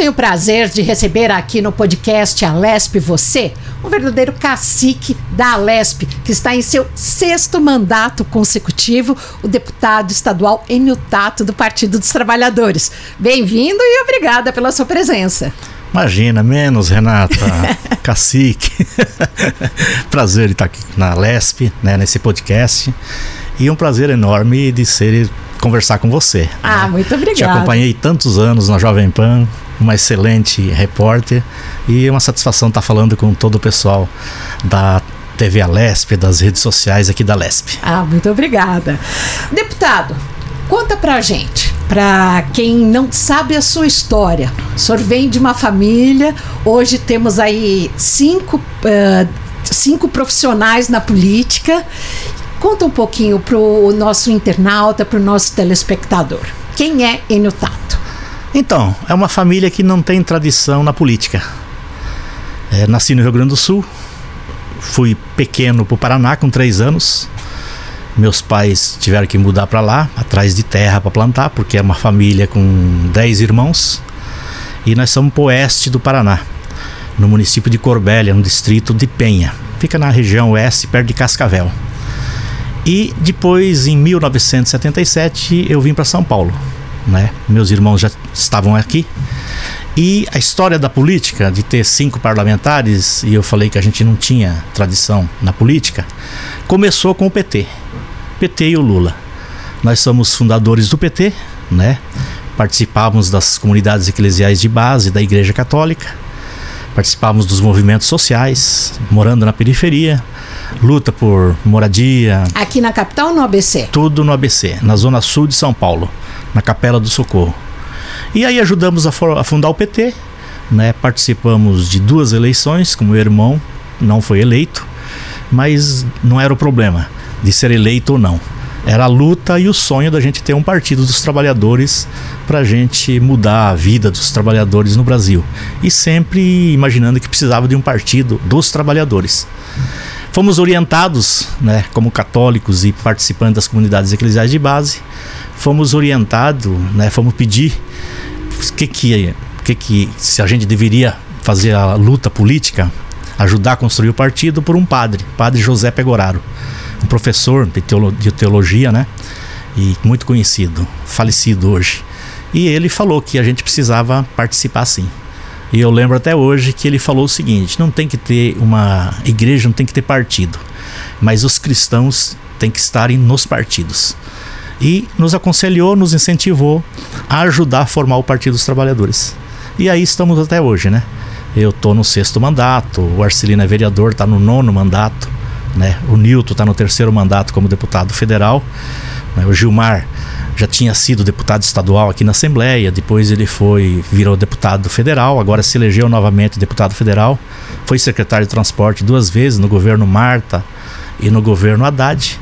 tenho o prazer de receber aqui no podcast Alesp Você, um verdadeiro cacique da Alesp, que está em seu sexto mandato consecutivo, o deputado estadual Emil Tato, do Partido dos Trabalhadores. Bem-vindo e obrigada pela sua presença. Imagina, menos, Renata. Cacique. prazer estar aqui na Lesp, né, nesse podcast. E um prazer enorme de ser conversar com você. Ah, né? muito obrigada. Te acompanhei tantos anos na Jovem Pan, uma excelente repórter e uma satisfação estar falando com todo o pessoal da TV Lesp, das redes sociais aqui da Lesp. Ah, muito obrigada. Deputado, conta pra gente, pra quem não sabe a sua história. O senhor vem de uma família, hoje temos aí cinco, uh, cinco profissionais na política Conta um pouquinho para o nosso internauta, para o nosso telespectador. Quem é Enio Tato? Então, é uma família que não tem tradição na política. É, nasci no Rio Grande do Sul, fui pequeno para o Paraná com três anos. Meus pais tiveram que mudar para lá, atrás de terra para plantar, porque é uma família com dez irmãos. E nós somos para o oeste do Paraná, no município de Corbélia, no distrito de Penha. Fica na região oeste, perto de Cascavel. E depois, em 1977, eu vim para São Paulo. Né? Meus irmãos já estavam aqui. E a história da política, de ter cinco parlamentares, e eu falei que a gente não tinha tradição na política, começou com o PT. PT e o Lula. Nós somos fundadores do PT, né? Participávamos das comunidades eclesiais de base da Igreja Católica, participávamos dos movimentos sociais, morando na periferia, luta por moradia. Aqui na capital ou no ABC? Tudo no ABC, na zona sul de São Paulo, na Capela do Socorro. E aí ajudamos a, a fundar o PT, né? Participamos de duas eleições com meu irmão, não foi eleito, mas não era o problema de ser eleito ou não. Era a luta e o sonho da gente ter um partido dos trabalhadores para a gente mudar a vida dos trabalhadores no Brasil. E sempre imaginando que precisava de um partido dos trabalhadores. Fomos orientados, né, como católicos e participantes das comunidades eclesiais de base, fomos orientados, né, fomos pedir o que que, que que se a gente deveria fazer a luta política, ajudar a construir o partido por um padre, padre José Pegoraro, um professor de, teolo, de teologia, né, e muito conhecido, falecido hoje. E ele falou que a gente precisava participar sim. E eu lembro até hoje que ele falou o seguinte: não tem que ter uma igreja, não tem que ter partido, mas os cristãos têm que estarem nos partidos. E nos aconselhou, nos incentivou a ajudar a formar o Partido dos Trabalhadores. E aí estamos até hoje, né? Eu estou no sexto mandato, o Arcelino é vereador, está no nono mandato, né? O Nilton está no terceiro mandato como deputado federal, né? o Gilmar já tinha sido deputado estadual aqui na Assembleia, depois ele foi virou deputado federal, agora se elegeu novamente deputado federal, foi secretário de transporte duas vezes no governo Marta e no governo Haddad.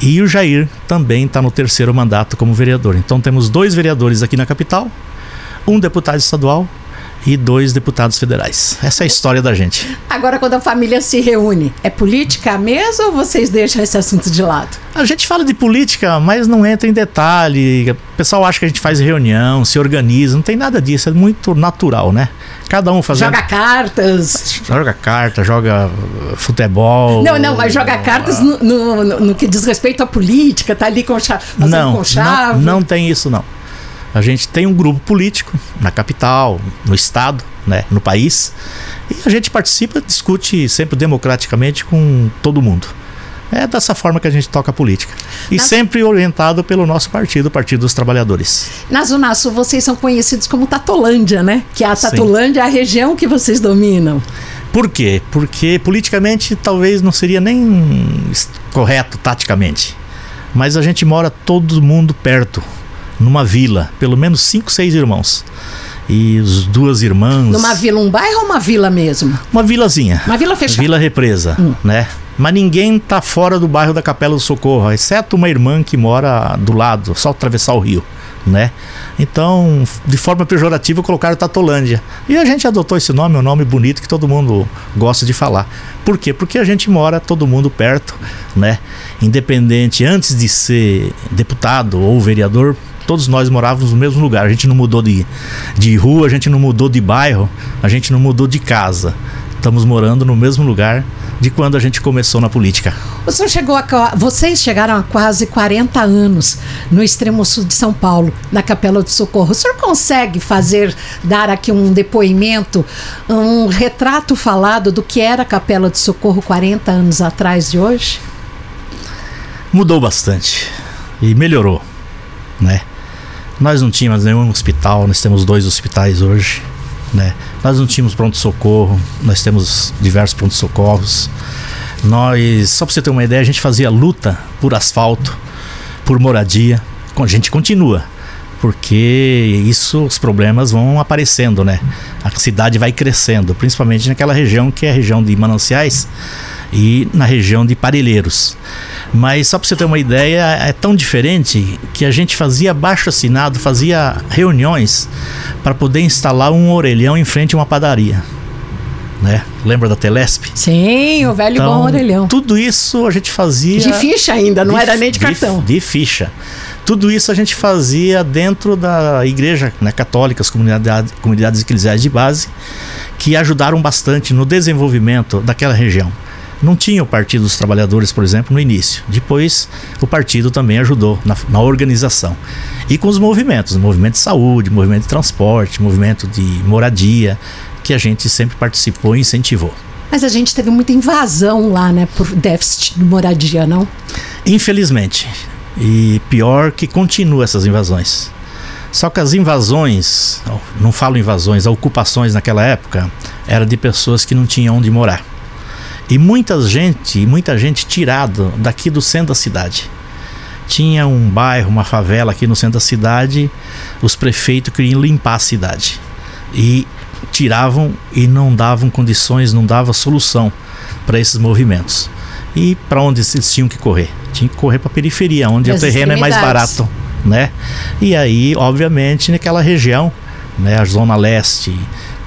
E o Jair também está no terceiro mandato como vereador. Então temos dois vereadores aqui na capital, um deputado estadual e dois deputados federais. Essa é a história da gente. Agora, quando a família se reúne, é política mesmo ou vocês deixam esse assunto de lado? A gente fala de política, mas não entra em detalhe. O pessoal acha que a gente faz reunião, se organiza. Não tem nada disso. É muito natural, né? Cada um fazendo. Joga cartas. Joga carta, joga futebol. Não, não, mas joga cartas no, no, no, no que diz respeito à política, tá ali com, fazendo não, com chave. Não, não tem isso, não. A gente tem um grupo político na capital, no estado, né, no país, e a gente participa, discute sempre democraticamente com todo mundo. É dessa forma que a gente toca a política. E na... sempre orientado pelo nosso partido, o Partido dos Trabalhadores. Na Zona Sul, vocês são conhecidos como Tatolândia, né? Que a Tatolândia Sim. é a região que vocês dominam. Por quê? Porque politicamente talvez não seria nem correto taticamente. Mas a gente mora todo mundo perto numa vila, pelo menos cinco, seis irmãos. E as duas irmãs. Numa vila, um bairro ou uma vila mesmo? Uma vilazinha. Uma vila fechada. Vila Represa, hum. né? Mas ninguém tá fora do bairro da Capela do Socorro, exceto uma irmã que mora do lado, só atravessar o rio, né? Então, de forma pejorativa, colocaram Tatolândia. E a gente adotou esse nome, um nome bonito que todo mundo gosta de falar. Por quê? Porque a gente mora todo mundo perto, né? Independente, antes de ser deputado ou vereador, Todos nós morávamos no mesmo lugar. A gente não mudou de, de rua, a gente não mudou de bairro, a gente não mudou de casa. Estamos morando no mesmo lugar de quando a gente começou na política. O senhor chegou a, vocês chegaram a quase 40 anos no extremo sul de São Paulo, na Capela do Socorro. O senhor consegue fazer, dar aqui um depoimento, um retrato falado do que era a Capela do Socorro 40 anos atrás de hoje? Mudou bastante e melhorou, né? Nós não tínhamos nenhum hospital, nós temos dois hospitais hoje. Né? Nós não tínhamos pronto-socorro, nós temos diversos pronto-socorros. Nós, só para você ter uma ideia, a gente fazia luta por asfalto, por moradia. A gente continua, porque isso, os problemas vão aparecendo, né? A cidade vai crescendo, principalmente naquela região que é a região de mananciais e na região de Parelheiros. Mas só para você ter uma ideia, é tão diferente que a gente fazia baixo assinado, fazia reuniões para poder instalar um orelhão em frente a uma padaria. Né? Lembra da Telesp? Sim, o velho então, bom orelhão. Tudo isso a gente fazia. De ficha ainda, não de, era nem de cartão. De, de, ficha. Tudo isso a gente fazia dentro da igreja né, católica, as comunidades, comunidades eclesiais de base, que ajudaram bastante no desenvolvimento daquela região. Não tinha o Partido dos Trabalhadores, por exemplo, no início. Depois, o partido também ajudou na, na organização. E com os movimentos, movimento de saúde, movimento de transporte, movimento de moradia, que a gente sempre participou e incentivou. Mas a gente teve muita invasão lá, né, por déficit de moradia, não? Infelizmente. E pior que continua essas invasões. Só que as invasões, não falo invasões, ocupações naquela época, era de pessoas que não tinham onde morar. E muita gente, muita gente tirado daqui do centro da cidade. Tinha um bairro, uma favela aqui no centro da cidade, os prefeitos queriam limpar a cidade. E tiravam e não davam condições, não dava solução para esses movimentos. E para onde eles tinham que correr? Tinham que correr para a periferia, onde o terreno é mais barato, né? E aí, obviamente, naquela região, né, a zona leste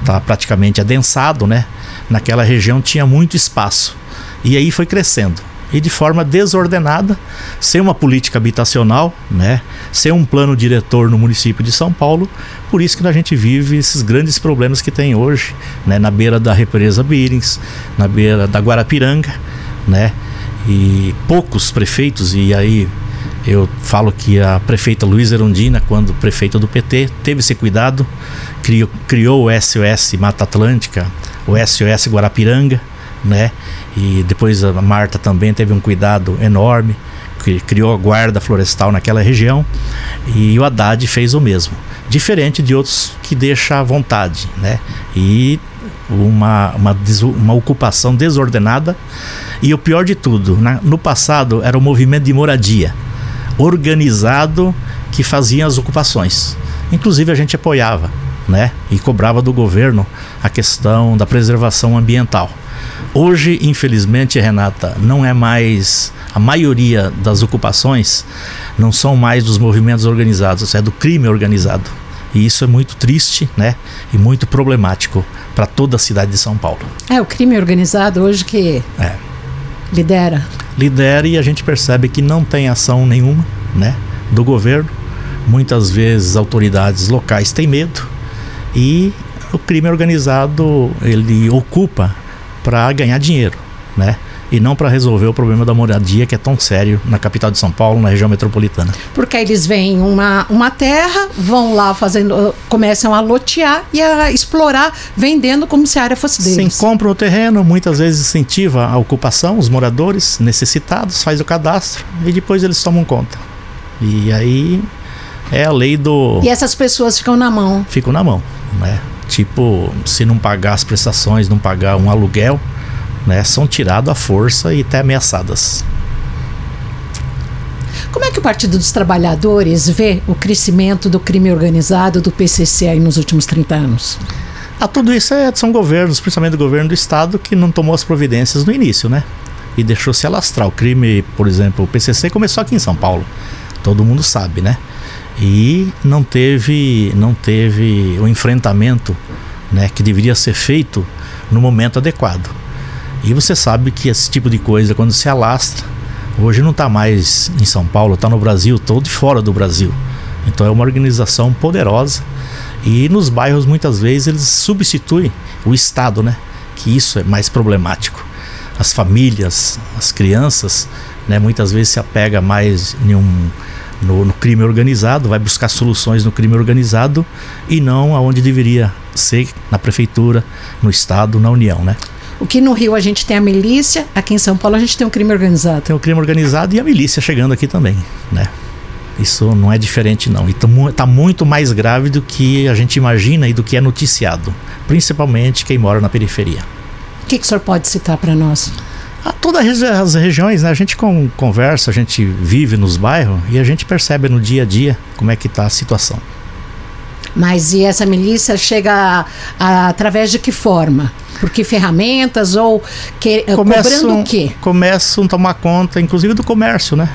está praticamente adensado, né? naquela região tinha muito espaço. E aí foi crescendo. E de forma desordenada, sem uma política habitacional, né? sem um plano diretor no município de São Paulo. Por isso que a gente vive esses grandes problemas que tem hoje, né? na beira da represa Birins, na beira da Guarapiranga, né? E poucos prefeitos, e aí eu falo que a prefeita Luiz Erundina, quando prefeita do PT, teve esse cuidado, criou, criou o SOS Mata Atlântica, o SOS Guarapiranga, né? E depois a Marta também teve um cuidado enorme, que criou a guarda florestal naquela região, e o Haddad fez o mesmo. Diferente de outros que deixa à vontade, né? E uma, uma, uma ocupação desordenada. E o pior de tudo, na, no passado era o movimento de moradia organizado que fazia as ocupações. Inclusive a gente apoiava, né? E cobrava do governo a questão da preservação ambiental. Hoje, infelizmente, Renata, não é mais a maioria das ocupações não são mais dos movimentos organizados, é do crime organizado. E isso é muito triste, né? E muito problemático para toda a cidade de São Paulo. É o crime organizado hoje que é. Lidera lidera e a gente percebe que não tem ação nenhuma né, do governo. Muitas vezes autoridades locais têm medo e o crime organizado ele ocupa para ganhar dinheiro, né? E não para resolver o problema da moradia que é tão sério na capital de São Paulo, na região metropolitana. Porque eles veem uma, uma terra, vão lá fazendo, começam a lotear e a explorar, vendendo como se a área fosse deles. Sim, compram o terreno, muitas vezes incentiva a ocupação, os moradores necessitados, faz o cadastro e depois eles tomam conta. E aí é a lei do. E essas pessoas ficam na mão. Ficam na mão, né? Tipo, se não pagar as prestações, não pagar um aluguel, né, são tiradas à força e até ameaçadas. Como é que o Partido dos Trabalhadores vê o crescimento do crime organizado do PCC aí nos últimos 30 anos? Ah, tudo isso é, são governos, principalmente o governo do estado, que não tomou as providências no início, né? E deixou se alastrar. O crime, por exemplo, o PCC começou aqui em São Paulo. Todo mundo sabe, né? E não teve, não teve o enfrentamento, né, que deveria ser feito no momento adequado. E você sabe que esse tipo de coisa, quando se alastra, hoje não está mais em São Paulo, está no Brasil todo e fora do Brasil. Então é uma organização poderosa e nos bairros muitas vezes eles substituem o Estado, né? Que isso é mais problemático. As famílias, as crianças, né? Muitas vezes se apega mais em um, no, no, crime organizado, vai buscar soluções no crime organizado e não aonde deveria ser na prefeitura, no Estado, na União, né? O que no Rio a gente tem a milícia, aqui em São Paulo a gente tem o crime organizado. Tem o crime organizado e a milícia chegando aqui também, né? Isso não é diferente não. E está muito mais grave do que a gente imagina e do que é noticiado, principalmente quem mora na periferia. O que, que o senhor pode citar para nós? A todas as regiões, né? a gente conversa, a gente vive nos bairros e a gente percebe no dia a dia como é que está a situação. Mas e essa milícia chega a, a, através de que forma? Por que ferramentas ou que, eh, começam, cobrando o quê? Começam a tomar conta, inclusive, do comércio, né?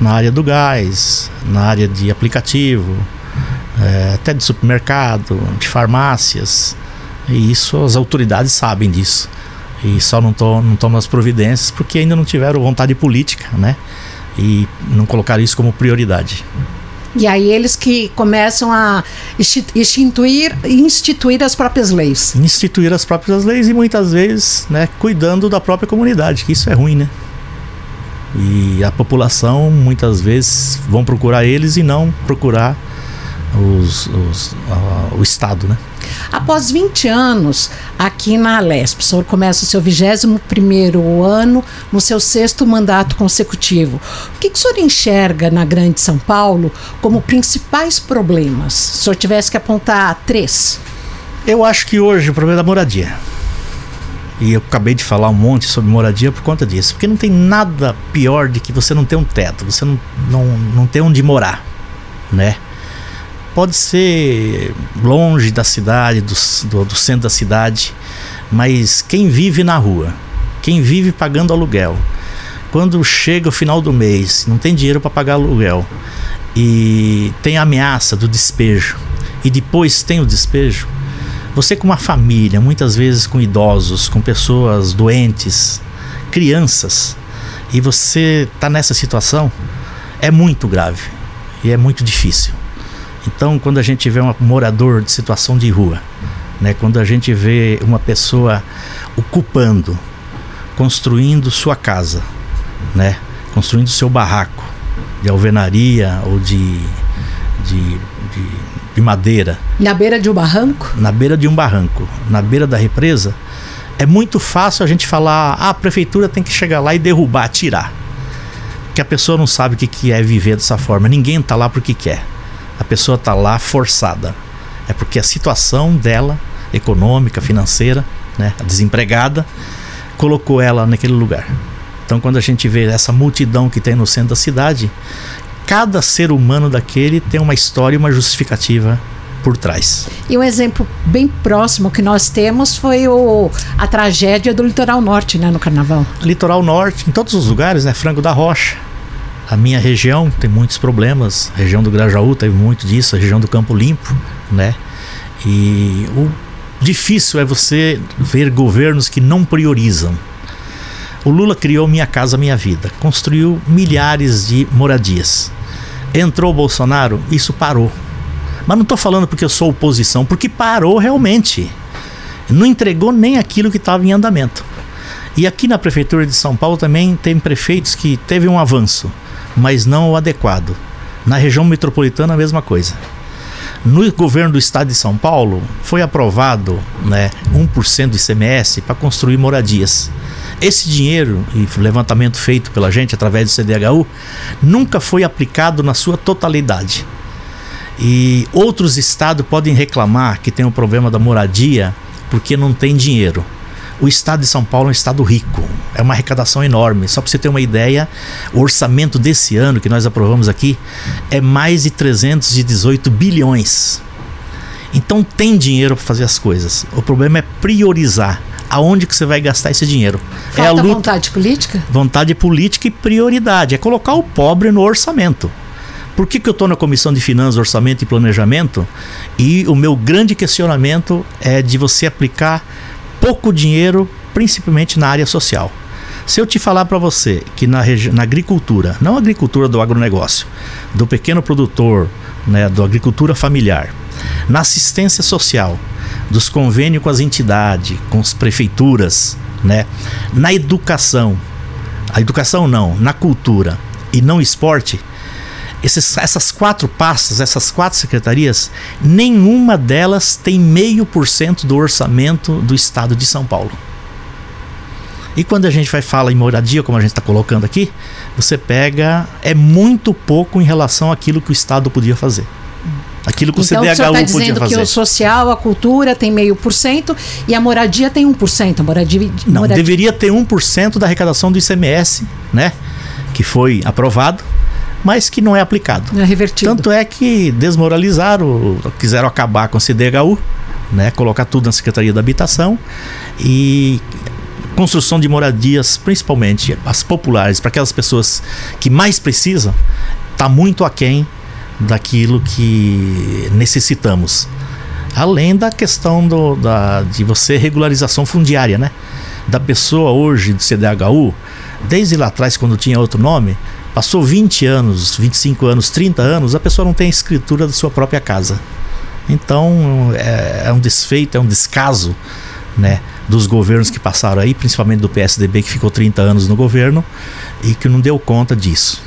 Na área do gás, na área de aplicativo, é, até de supermercado, de farmácias. E isso as autoridades sabem disso. E só não, to, não tomam as providências porque ainda não tiveram vontade política, né? E não colocaram isso como prioridade. E aí eles que começam a instituir, instituir as próprias leis. Instituir as próprias leis e muitas vezes, né, cuidando da própria comunidade, que isso é ruim, né? E a população muitas vezes vão procurar eles e não procurar os, os, o Estado, né? Após 20 anos aqui na Alesp, o senhor começa o seu 21 ano no seu sexto mandato consecutivo. O que, que o senhor enxerga na Grande São Paulo como principais problemas? Se o senhor tivesse que apontar três. Eu acho que hoje o problema é da moradia. E eu acabei de falar um monte sobre moradia por conta disso. Porque não tem nada pior de que você não ter um teto, você não, não, não ter onde morar, né? Pode ser longe da cidade, do, do, do, centro da cidade, mas quem vive na rua, quem vive pagando aluguel, quando chega o final do mês, não tem dinheiro para pagar aluguel e tem a ameaça do despejo e depois tem o despejo, você com uma família, muitas vezes com idosos, com pessoas doentes, crianças, e você está nessa situação, é muito grave e é muito difícil. Então, quando a gente vê um morador de situação de rua, né, quando a gente vê uma pessoa ocupando, construindo sua casa, né, construindo seu barraco de alvenaria ou de, de, de, de madeira. Na beira de um barranco? Na beira de um barranco, na beira da represa, é muito fácil a gente falar: ah, a prefeitura tem que chegar lá e derrubar, tirar. Que a pessoa não sabe o que é viver dessa forma. Ninguém está lá porque quer a pessoa está lá forçada. É porque a situação dela, econômica, financeira, né, a desempregada, colocou ela naquele lugar. Então, quando a gente vê essa multidão que tem no centro da cidade, cada ser humano daquele tem uma história e uma justificativa por trás. E um exemplo bem próximo que nós temos foi o, a tragédia do Litoral Norte, né, no Carnaval. Litoral Norte, em todos os lugares, né, Frango da Rocha, a minha região tem muitos problemas, a região do Grajaú teve muito disso, a região do Campo Limpo, né? E o difícil é você ver governos que não priorizam. O Lula criou Minha Casa Minha Vida, construiu milhares de moradias. Entrou o Bolsonaro, isso parou. Mas não estou falando porque eu sou oposição, porque parou realmente. Não entregou nem aquilo que estava em andamento. E aqui na Prefeitura de São Paulo também tem prefeitos que teve um avanço mas não o adequado. Na região metropolitana, a mesma coisa. No governo do estado de São Paulo, foi aprovado né, 1% do ICMS para construir moradias. Esse dinheiro, e levantamento feito pela gente através do CDHU, nunca foi aplicado na sua totalidade. E outros estados podem reclamar que tem o um problema da moradia porque não tem dinheiro o estado de São Paulo é um estado rico, é uma arrecadação enorme. Só para você ter uma ideia, o orçamento desse ano que nós aprovamos aqui é mais de 318 bilhões. Então tem dinheiro para fazer as coisas. O problema é priorizar aonde que você vai gastar esse dinheiro. Falta é a luta, vontade política? Vontade política e prioridade. É colocar o pobre no orçamento. Por que, que eu estou na Comissão de Finanças, Orçamento e Planejamento? E o meu grande questionamento é de você aplicar pouco dinheiro, principalmente na área social. Se eu te falar para você que na, na agricultura, não agricultura do agronegócio, do pequeno produtor, né, da agricultura familiar, na assistência social, dos convênios com as entidades, com as prefeituras, né, na educação, a educação não, na cultura e não esporte, esses, essas quatro pastas, essas quatro secretarias, nenhuma delas tem meio por cento do orçamento do estado de São Paulo. E quando a gente vai falar em moradia, como a gente está colocando aqui, você pega. É muito pouco em relação àquilo que o Estado podia fazer. Aquilo que então, o CDHU tá podia dizendo fazer. que o social, a cultura tem meio por cento e a moradia tem 1%. A moradia, Não, moradia... deveria ter 1% da arrecadação do ICMS, né? Que foi aprovado, mas que não é aplicado. É revertido. Tanto é que desmoralizaram, quiseram acabar com o CDHU, né? Colocar tudo na Secretaria da Habitação e construção de moradias, principalmente as populares, para aquelas pessoas que mais precisam, está muito aquém daquilo que necessitamos. Além da questão do, da, de você regularização fundiária, né? Da pessoa hoje do CDHU, desde lá atrás, quando tinha outro nome, passou 20 anos, 25 anos, 30 anos, a pessoa não tem a escritura da sua própria casa. Então é, é um desfeito, é um descaso, né? Dos governos que passaram aí, principalmente do PSDB, que ficou 30 anos no governo e que não deu conta disso.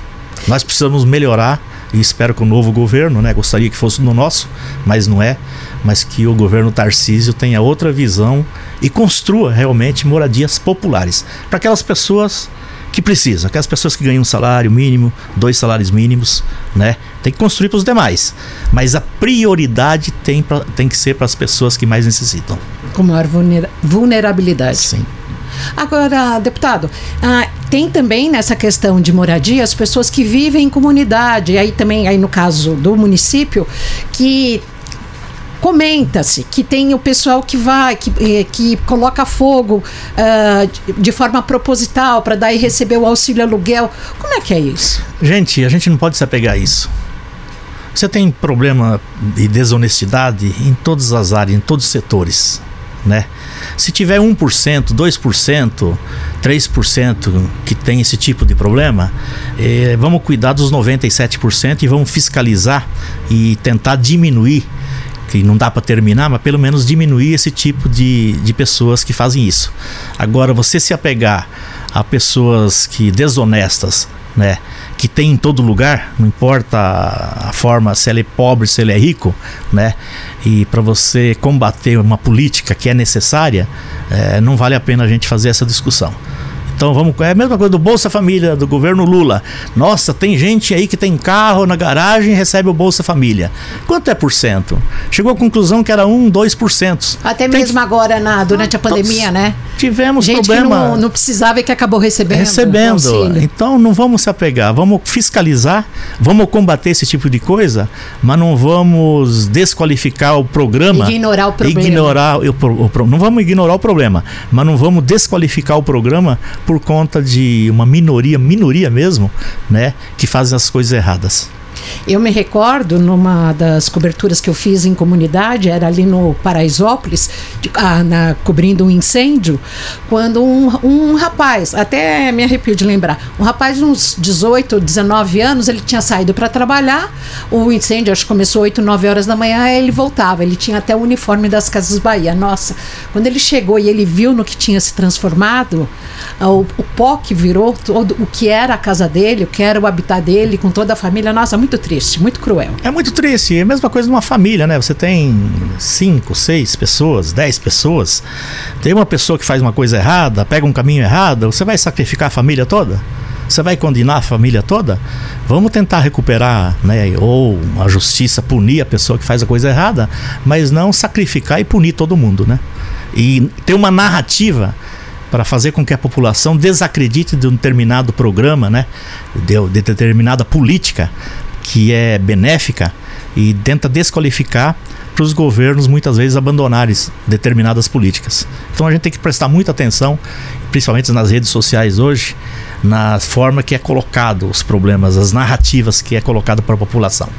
Nós precisamos melhorar e espero que o novo governo, né, gostaria que fosse no nosso, mas não é, mas que o governo Tarcísio tenha outra visão e construa realmente moradias populares para aquelas pessoas que precisam, aquelas pessoas que ganham um salário mínimo, dois salários mínimos, né? Tem que construir para os demais, mas a prioridade tem, pra, tem que ser para as pessoas que mais necessitam. Com maior vulnerabilidade. Sim. Agora, deputado, ah, tem também nessa questão de moradia as pessoas que vivem em comunidade, aí também, aí no caso do município, que comenta-se que tem o pessoal que vai, que, eh, que coloca fogo uh, de forma proposital para dar e receber o auxílio aluguel. Como é que é isso? Gente, a gente não pode se apegar a isso. Você tem problema de desonestidade em todas as áreas, em todos os setores, né? Se tiver 1%, 2%, 3% que tem esse tipo de problema, eh, vamos cuidar dos 97% e vamos fiscalizar e tentar diminuir que não dá para terminar, mas pelo menos diminuir esse tipo de, de pessoas que fazem isso. Agora, você se apegar a pessoas que desonestas, né, que tem em todo lugar, não importa a, forma, se ele é pobre, se ele é rico, né, e para você combater uma política que é necessária, é, não vale a pena a gente fazer essa discussão. Então vamos. É a mesma coisa do Bolsa Família, do governo Lula. Nossa, tem gente aí que tem carro na garagem e recebe o Bolsa Família. Quanto é por cento? Chegou à conclusão que era 1, 2%. Até tem mesmo que... agora, na, durante a pandemia, né? Tivemos gente problema. Que não, não precisava e que acabou recebendo. Recebendo. Então não vamos se apegar. Vamos fiscalizar, vamos combater esse tipo de coisa, mas não vamos desqualificar o programa. Ignorar o problema. Ignorar o, o, o, não vamos ignorar o problema, mas não vamos desqualificar o programa por conta de uma minoria, minoria mesmo, né, que fazem as coisas erradas. Eu me recordo numa das coberturas que eu fiz em comunidade, era ali no Paraisópolis, de, ah, na, cobrindo um incêndio, quando um, um rapaz, até me arrepio de lembrar, um rapaz de uns 18, 19 anos, ele tinha saído para trabalhar, o incêndio acho que começou 8, 9 horas da manhã, ele voltava, ele tinha até o uniforme das Casas Bahia. Nossa, quando ele chegou e ele viu no que tinha se transformado, ah, o, o pó que virou todo o que era a casa dele, o que era o habitat dele, com toda a família, nossa, muito triste, muito cruel. É muito triste. É a mesma coisa numa família, né? Você tem cinco, seis pessoas, dez pessoas. Tem uma pessoa que faz uma coisa errada, pega um caminho errado, você vai sacrificar a família toda? Você vai condenar a família toda? Vamos tentar recuperar, né? Ou a justiça punir a pessoa que faz a coisa errada, mas não sacrificar e punir todo mundo, né? E ter uma narrativa para fazer com que a população desacredite de um determinado programa, né? De, de determinada política, que é benéfica e tenta desqualificar para os governos muitas vezes abandonarem determinadas políticas. Então a gente tem que prestar muita atenção, principalmente nas redes sociais hoje, na forma que é colocado os problemas, as narrativas que é colocado para a população.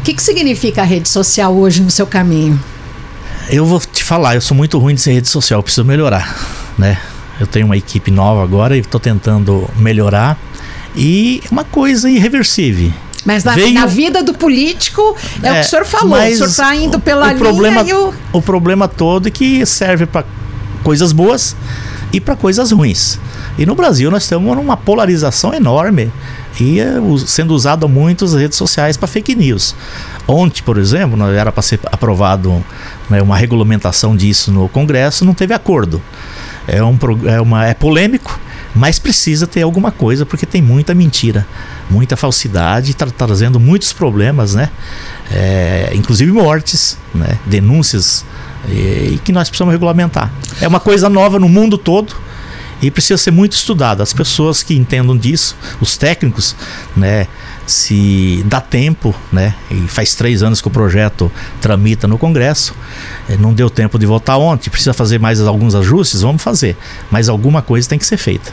O que, que significa a rede social hoje no seu caminho? Eu vou te falar, eu sou muito ruim de ser rede social, preciso melhorar, né? Eu tenho uma equipe nova agora e estou tentando melhorar. E uma coisa irreversível. Mas na, Veio... na, vida do político é, é, o que o senhor falou. O senhor está indo pela o linha problema, e o... o problema todo é que serve para coisas boas e para coisas ruins. E no Brasil nós estamos numa polarização enorme e é, sendo usado muito as redes sociais para fake news. Ontem, por exemplo, era para ser aprovado né, uma regulamentação disso no Congresso, não teve acordo. É, um, é, uma, é polêmico, mas precisa ter alguma coisa porque tem muita mentira, muita falsidade, está trazendo muitos problemas, né? É, inclusive mortes, né? denúncias, e, e que nós precisamos regulamentar. É uma coisa nova no mundo todo e precisa ser muito estudado. As pessoas que entendam disso, os técnicos, né, se dá tempo, né, e faz três anos que o projeto tramita no Congresso, eh, não deu tempo de votar ontem, precisa fazer mais alguns ajustes, vamos fazer, mas alguma coisa tem que ser feita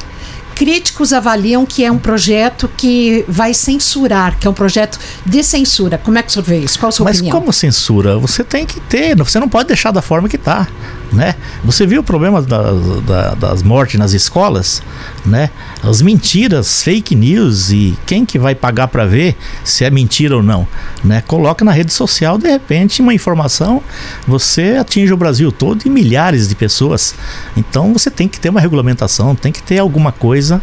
críticos avaliam que é um projeto que vai censurar, que é um projeto de censura. Como é que o senhor vê isso? Qual a sua Mas opinião? Mas como censura? Você tem que ter, você não pode deixar da forma que está né? Você viu o problema da, da, das mortes nas escolas, né? As mentiras, fake news e quem que vai pagar para ver se é mentira ou não, né? Coloca na rede social, de repente, uma informação, você atinge o Brasil todo e milhares de pessoas. Então você tem que ter uma regulamentação, tem que ter alguma coisa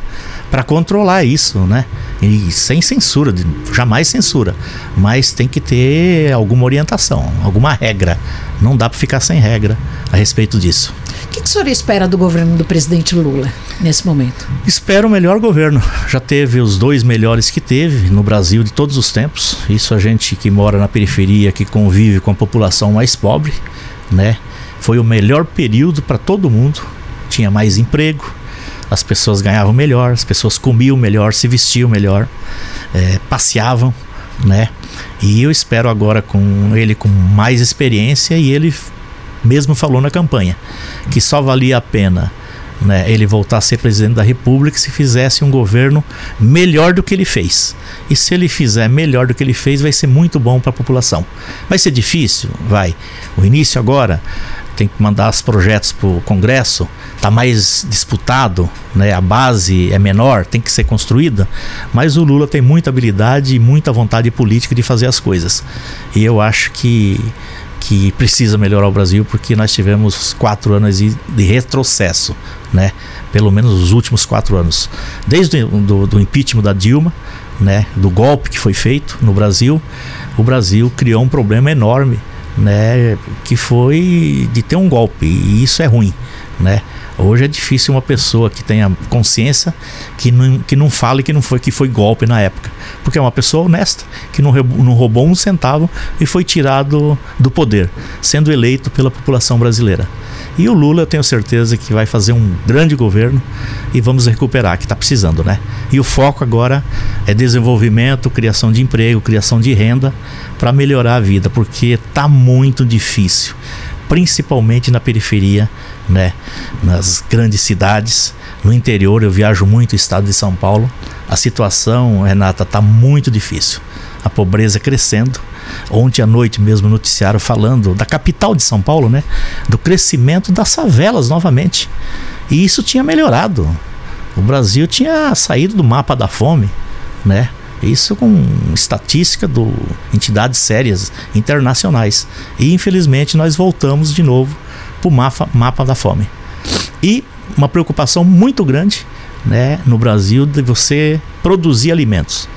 para controlar isso, né? E sem censura, jamais censura, mas tem que ter alguma orientação, alguma regra. Não dá para ficar sem regra a respeito disso. O que, que o senhor espera do governo do presidente Lula nesse momento? Espero o melhor governo. Já teve os dois melhores que teve no Brasil de todos os tempos. Isso a gente que mora na periferia, que convive com a população mais pobre, né? Foi o melhor período para todo mundo. Tinha mais emprego, as pessoas ganhavam melhor, as pessoas comiam melhor, se vestiam melhor, é, passeavam, né? E eu espero agora com ele com mais experiência e ele mesmo falou na campanha que só valia a pena né, ele voltar a ser presidente da República se fizesse um governo melhor do que ele fez. E se ele fizer melhor do que ele fez, vai ser muito bom para a população. Vai ser difícil? Vai. O início agora tem que mandar os projetos para o Congresso, está mais disputado, né? a base é menor, tem que ser construída, mas o Lula tem muita habilidade e muita vontade política de fazer as coisas. E eu acho que, que precisa melhorar o Brasil porque nós tivemos quatro anos de, retrocesso, né? pelo menos os últimos quatro anos. Desde o do, do impeachment da Dilma, né? do golpe que foi feito no Brasil, o Brasil criou um problema enorme né, que foi de ter um golpe e isso é ruim, né? Hoje é difícil uma pessoa que tenha consciência que não, que não fale que não foi que foi golpe na época, porque é uma pessoa honesta que não, não roubou um centavo e foi tirado do poder, sendo eleito pela população brasileira. E o Lula, eu tenho certeza que vai fazer um grande governo e vamos recuperar, que está precisando, né? E o foco agora é desenvolvimento, criação de emprego, criação de renda para melhorar a vida, porque está muito difícil, principalmente na periferia, né? Nas grandes cidades, no interior, eu viajo muito o estado de São Paulo. A situação, Renata, está muito difícil. A pobreza crescendo Ontem à noite mesmo noticiaram falando da capital de São Paulo, né? Do crescimento das favelas novamente. E isso tinha melhorado. O Brasil tinha saído do mapa da fome, né? Isso com estatística do entidades sérias internacionais. E infelizmente nós voltamos de novo para o mapa, mapa da fome. E uma preocupação muito grande né, no Brasil de você produzir alimentos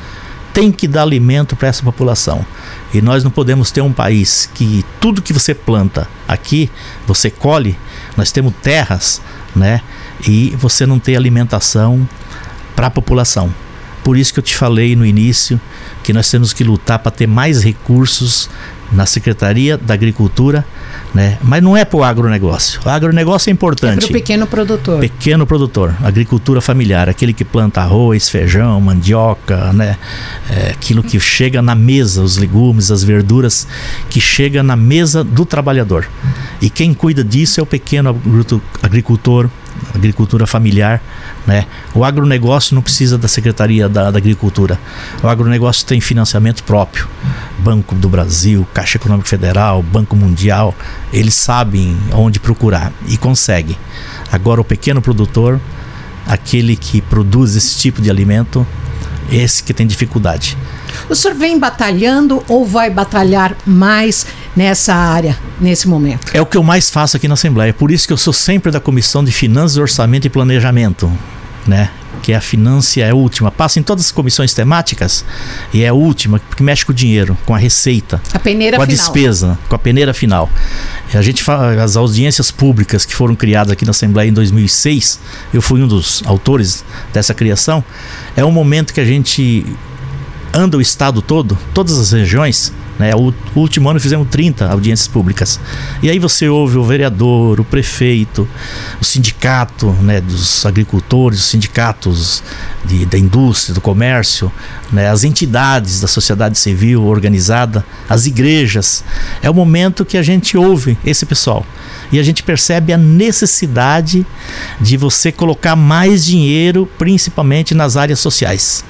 tem que dar alimento para essa população. E nós não podemos ter um país que tudo que você planta aqui, você colhe, nós temos terras, né? E você não tem alimentação para a população. Por isso que eu te falei no início que nós temos que lutar para ter mais recursos na Secretaria da Agricultura, né? Mas não é para o agronegócio. O agronegócio é importante. É para o pequeno produtor. Pequeno produtor, agricultura familiar, aquele que planta arroz, feijão, mandioca, né? É, aquilo que chega na mesa, os legumes, as verduras, que chega na mesa do trabalhador. E quem cuida disso é o pequeno agricultor, agricultura familiar, né? O agronegócio não precisa da Secretaria da, da, Agricultura. O agronegócio tem financiamento próprio. Banco do Brasil, Caixa Econômica Federal, Banco Mundial, eles sabem onde procurar e conseguem. Agora, o pequeno produtor, aquele que produz esse tipo de alimento, esse que tem dificuldade. O senhor vem batalhando ou vai batalhar mais nessa área, nesse momento? É o que eu mais faço aqui na Assembleia. Por isso que eu sou sempre da Comissão de Finanças, Orçamento e Planejamento. Né? que é a finança é a última. Passa em todas as comissões temáticas e é a última, porque mexe com o dinheiro, com a receita, a peneira com a final. despesa, com a peneira final. A gente fala, as audiências públicas que foram criadas aqui na Assembleia em 2006, eu fui um dos autores dessa criação, é um momento que a gente anda o estado todo, todas as regiões, né? O último ano fizemos 30 audiências públicas. E aí você ouve o vereador, o prefeito, o sindicato né, dos agricultores, os sindicatos de, da indústria, do comércio, né, as entidades da sociedade civil organizada, as igrejas. É o momento que a gente ouve esse pessoal. E a gente percebe a necessidade de você colocar mais dinheiro, principalmente nas áreas sociais.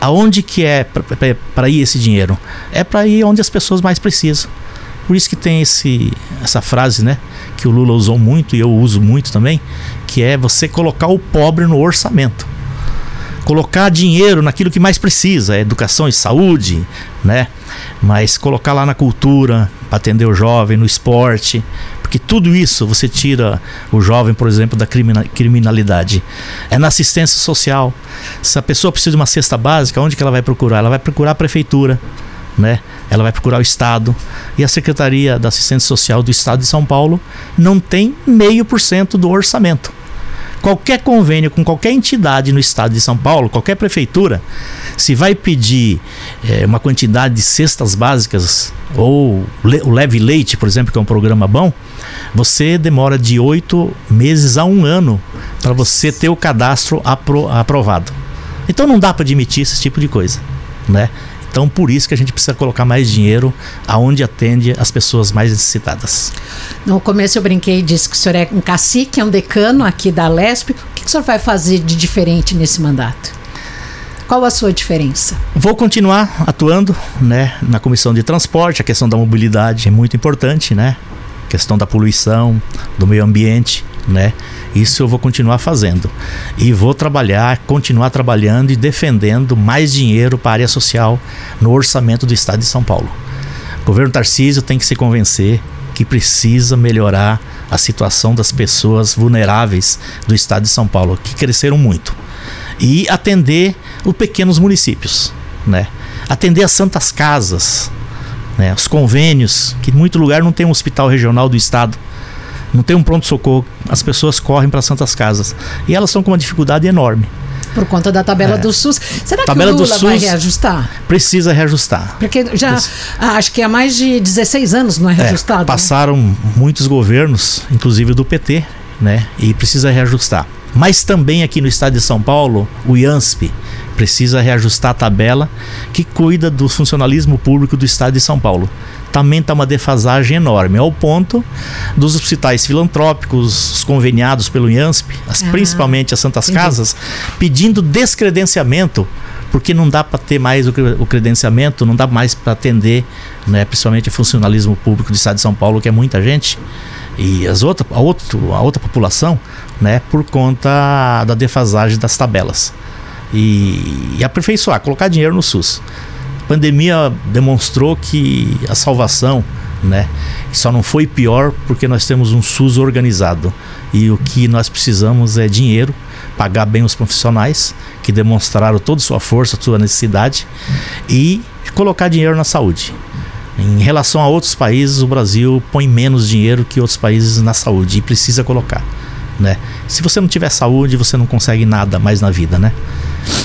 Aonde que é para ir esse dinheiro? É para ir onde as pessoas mais precisam. Por isso que tem esse, essa frase, né, que o Lula usou muito e eu uso muito também, que é você colocar o pobre no orçamento. Colocar dinheiro naquilo que mais precisa, é educação e saúde, né? Mas colocar lá na cultura, para atender o jovem, no esporte, porque tudo isso você tira o jovem, por exemplo, da criminalidade. É na assistência social. Se a pessoa precisa de uma cesta básica, onde que ela vai procurar? Ela vai procurar a prefeitura. Né? Ela vai procurar o Estado. E a Secretaria da Assistência Social do Estado de São Paulo não tem meio por cento do orçamento qualquer convênio com qualquer entidade no estado de São Paulo, qualquer prefeitura, se vai pedir é, uma quantidade de cestas básicas ou le o Leve Leite, por exemplo, que é um programa bom, você demora de oito meses a um ano para você ter o cadastro apro aprovado. Então não dá para admitir esse tipo de coisa, né? Então, por isso que a gente precisa colocar mais dinheiro aonde atende as pessoas mais necessitadas. No começo eu brinquei e disse que o senhor é um cacique, é um decano aqui da LESP. O que, que o senhor vai fazer de diferente nesse mandato? Qual a sua diferença? Vou continuar atuando né, na comissão de transporte, a questão da mobilidade é muito importante, né? Questão da poluição, do meio ambiente, né? Isso eu vou continuar fazendo. E vou trabalhar, continuar trabalhando e defendendo mais dinheiro para a área social no orçamento do estado de São Paulo. O governo Tarcísio tem que se convencer que precisa melhorar a situação das pessoas vulneráveis do estado de São Paulo, que cresceram muito. E atender os pequenos municípios, né? Atender as santas casas, né? Os convênios, que em muito lugar não tem um hospital regional do estado não tem um pronto-socorro, as pessoas correm para santas casas. E elas estão com uma dificuldade enorme. Por conta da tabela é. do SUS. Será tabela que o Lula do SUS vai reajustar? Precisa reajustar. Porque já ah, acho que há mais de 16 anos não é, é reajustado. É, passaram né? muitos governos, inclusive do PT, né? E precisa reajustar. Mas também aqui no estado de São Paulo, o IANSP precisa reajustar a tabela que cuida do funcionalismo público do estado de São Paulo também está uma defasagem enorme, ao ponto dos hospitais filantrópicos, os conveniados pelo IANSP, as, ah, principalmente as Santas entendi. Casas, pedindo descredenciamento porque não dá para ter mais o, o, credenciamento, não dá mais para atender, né, principalmente o funcionalismo público do Estado de São Paulo, que é muita gente, e as outra, a, outro, a outra população, né, por conta da defasagem das tabelas. E, e aperfeiçoar, colocar dinheiro no SUS pandemia demonstrou que a salvação, né, só não foi pior porque nós temos um SUS organizado e o que nós precisamos é dinheiro, pagar bem os profissionais que demonstraram toda a sua força, sua necessidade e colocar dinheiro na saúde. Em relação a outros países, o Brasil põe menos dinheiro que outros países na saúde e precisa colocar. Né? Se você não tiver saúde, você não consegue nada mais na vida, né?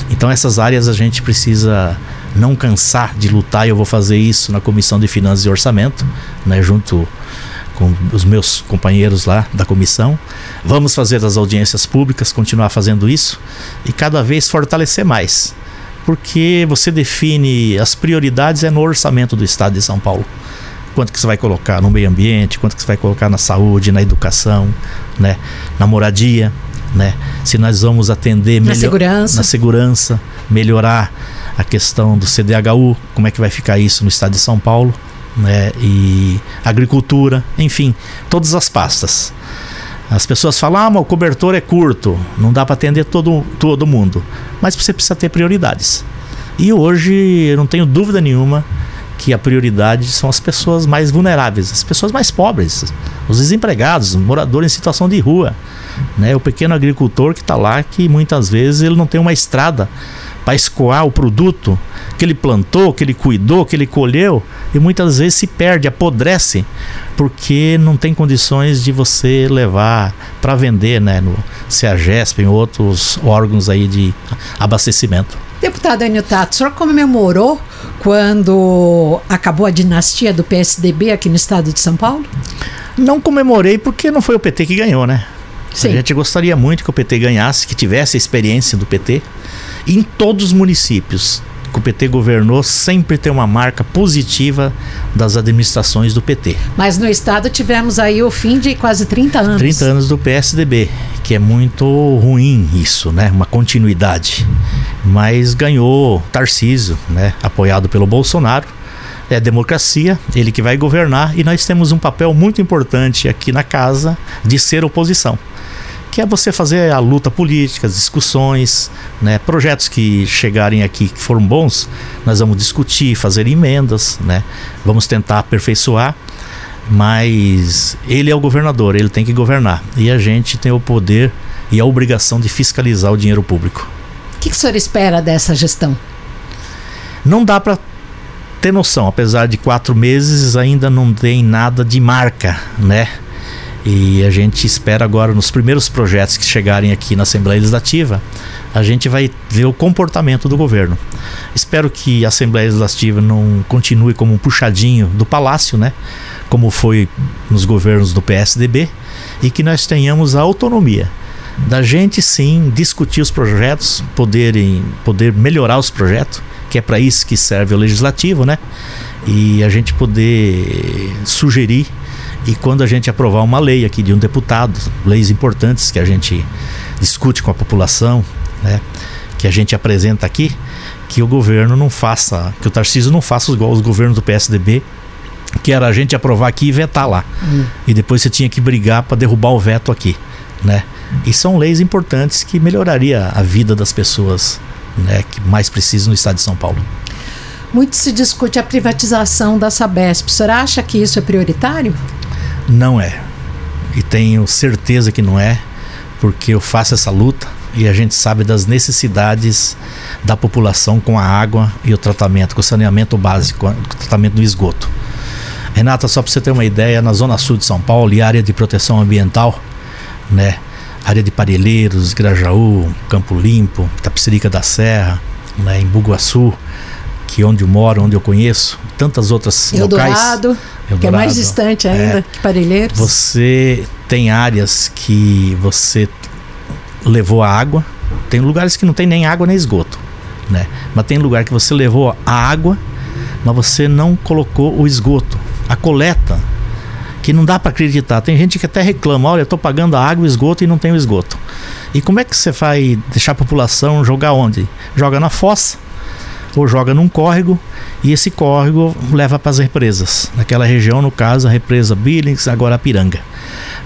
Então essas áreas a gente precisa não cansar de lutar, eu vou fazer isso na Comissão de Finanças e Orçamento, né, junto com os meus companheiros lá da comissão. Vamos fazer as audiências públicas, continuar fazendo isso e cada vez fortalecer mais. Porque você define as prioridades é no orçamento do estado de São Paulo. Quanto que você vai colocar no meio ambiente, quanto que você vai colocar na saúde, na educação, né, na moradia, né? Se nós vamos atender na segurança, na segurança, melhorar a questão do CDHU, como é que vai ficar isso no estado de São Paulo, né? E agricultura, enfim, todas as pastas. As pessoas falam, ah, mas o cobertor é curto, não dá para atender todo, todo mundo. Mas você precisa ter prioridades. E hoje eu não tenho dúvida nenhuma que a prioridade são as pessoas mais vulneráveis, as pessoas mais pobres, os desempregados, moradores em situação de rua, né? O pequeno agricultor que está lá que muitas vezes ele não tem uma estrada para escoar o produto que ele plantou, que ele cuidou, que ele colheu e muitas vezes se perde, apodrece porque não tem condições de você levar para vender, né, no CEAGESP em outros órgãos aí de abastecimento. Deputado Enio Tato, o senhor comemorou quando acabou a dinastia do PSDB aqui no estado de São Paulo? Não comemorei porque não foi o PT que ganhou, né? Sim. A gente gostaria muito que o PT ganhasse, que tivesse a experiência do PT. Em todos os municípios que o PT governou, sempre tem uma marca positiva das administrações do PT. Mas no estado tivemos aí o fim de quase 30 anos. 30 anos do PSDB, que é muito ruim isso, né? Uma continuidade. Mas ganhou Tarcísio, né? Apoiado pelo Bolsonaro é democracia, ele que vai governar e nós temos um papel muito importante aqui na casa de ser oposição que é você fazer a luta política, as discussões, né? projetos que chegarem aqui que foram bons, nós vamos discutir, fazer emendas, né? vamos tentar aperfeiçoar, mas ele é o governador, ele tem que governar e a gente tem o poder e a obrigação de fiscalizar o dinheiro público. O que, que o senhor espera dessa gestão? Não dá para ter noção, apesar de quatro meses ainda não tem nada de marca, né? E a gente espera agora, nos primeiros projetos que chegarem aqui na Assembleia Legislativa, a gente vai ver o comportamento do governo. Espero que a Assembleia Legislativa não continue como um puxadinho do Palácio, né? Como foi nos governos do PSDB, e que nós tenhamos a autonomia da gente sim discutir os projetos, poderem, poder melhorar os projetos, que é para isso que serve o legislativo, né? E a gente poder sugerir e quando a gente aprovar uma lei aqui de um deputado, leis importantes que a gente discute com a população, né, que a gente apresenta aqui, que o governo não faça, que o Tarcísio não faça igual os governos do PSDB, que era a gente aprovar aqui e vetar lá. Hum. E depois você tinha que brigar para derrubar o veto aqui, né? E são leis importantes que melhoraria a vida das pessoas, né, que mais precisam no estado de São Paulo. Muito se discute a privatização da Sabesp. O senhor acha que isso é prioritário? Não é. E tenho certeza que não é, porque eu faço essa luta e a gente sabe das necessidades da população com a água e o tratamento, com o saneamento básico, o tratamento do esgoto. Renata, só para você ter uma ideia, na zona sul de São Paulo e área de proteção ambiental, né? Área de Parelheiros, Grajaú, Campo Limpo, Tapicerica da Serra, né? em Buguaçu, é onde eu moro, onde eu conheço, tantas outras Eldorado. locais. Eldorado, que é mais distante ainda é, que Parelheiros. Você tem áreas que você levou a água, tem lugares que não tem nem água nem esgoto, né? Mas tem lugar que você levou a água, mas você não colocou o esgoto, a coleta, que não dá para acreditar. Tem gente que até reclama, olha, eu estou pagando a água, o esgoto e não tenho esgoto. E como é que você vai deixar a população jogar onde? Joga na fossa ou joga num córrego e esse córrego leva para as represas. Naquela região, no caso, a represa Billings, agora a Piranga.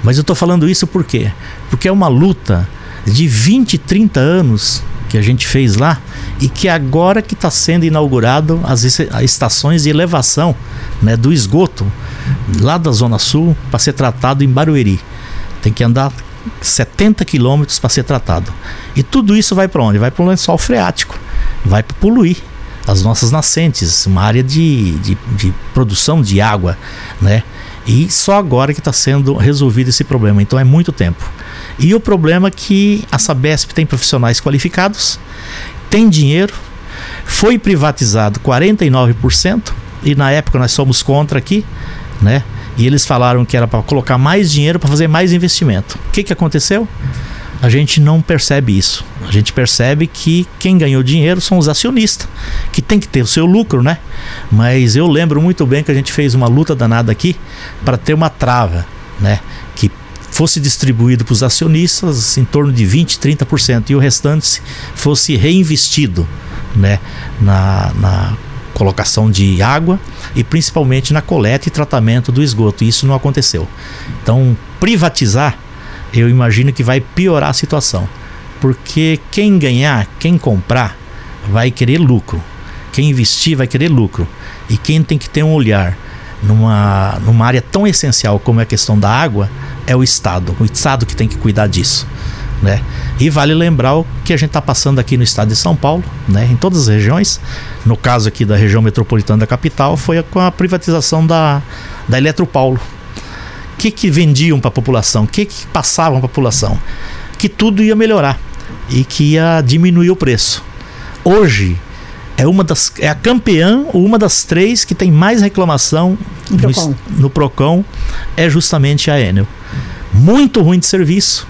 Mas eu estou falando isso por quê? Porque é uma luta de 20, 30 anos que a gente fez lá e que agora que está sendo inaugurado as estações de elevação né, do esgoto lá da Zona Sul para ser tratado em Barueri. Tem que andar 70 quilômetros para ser tratado. E tudo isso vai para onde? Vai para o lençol freático, vai para poluir as nossas nascentes, uma área de, de, de produção de água, né? E só agora que está sendo resolvido esse problema, então é muito tempo. E o problema é que a Sabesp tem profissionais qualificados, tem dinheiro, foi privatizado 49%, e na época nós somos contra aqui, né? E eles falaram que era para colocar mais dinheiro para fazer mais investimento. O que, que aconteceu? A gente não percebe isso. A gente percebe que quem ganhou dinheiro são os acionistas, que tem que ter o seu lucro, né? Mas eu lembro muito bem que a gente fez uma luta danada aqui para ter uma trava, né? Que fosse distribuído para os acionistas em torno de 20, 30% e o restante fosse reinvestido, né? Na, na colocação de água e principalmente na coleta e tratamento do esgoto. E isso não aconteceu. Então, privatizar eu imagino que vai piorar a situação. Porque quem ganhar, quem comprar, vai querer lucro. Quem investir vai querer lucro. E quem tem que ter um olhar numa, numa área tão essencial como é a questão da água é o Estado. O Estado que tem que cuidar disso. Né? E vale lembrar o que a gente está passando aqui no estado de São Paulo, né? em todas as regiões. No caso aqui da região metropolitana da capital, foi com a privatização da, da Eletropaulo. O que, que vendiam para a população? O que, que passavam para a população? Que tudo ia melhorar e que ia diminuir o preço. Hoje é uma das é a campeã ou uma das três que tem mais reclamação no Procon, no, no Procon é justamente a Enel. Muito ruim de serviço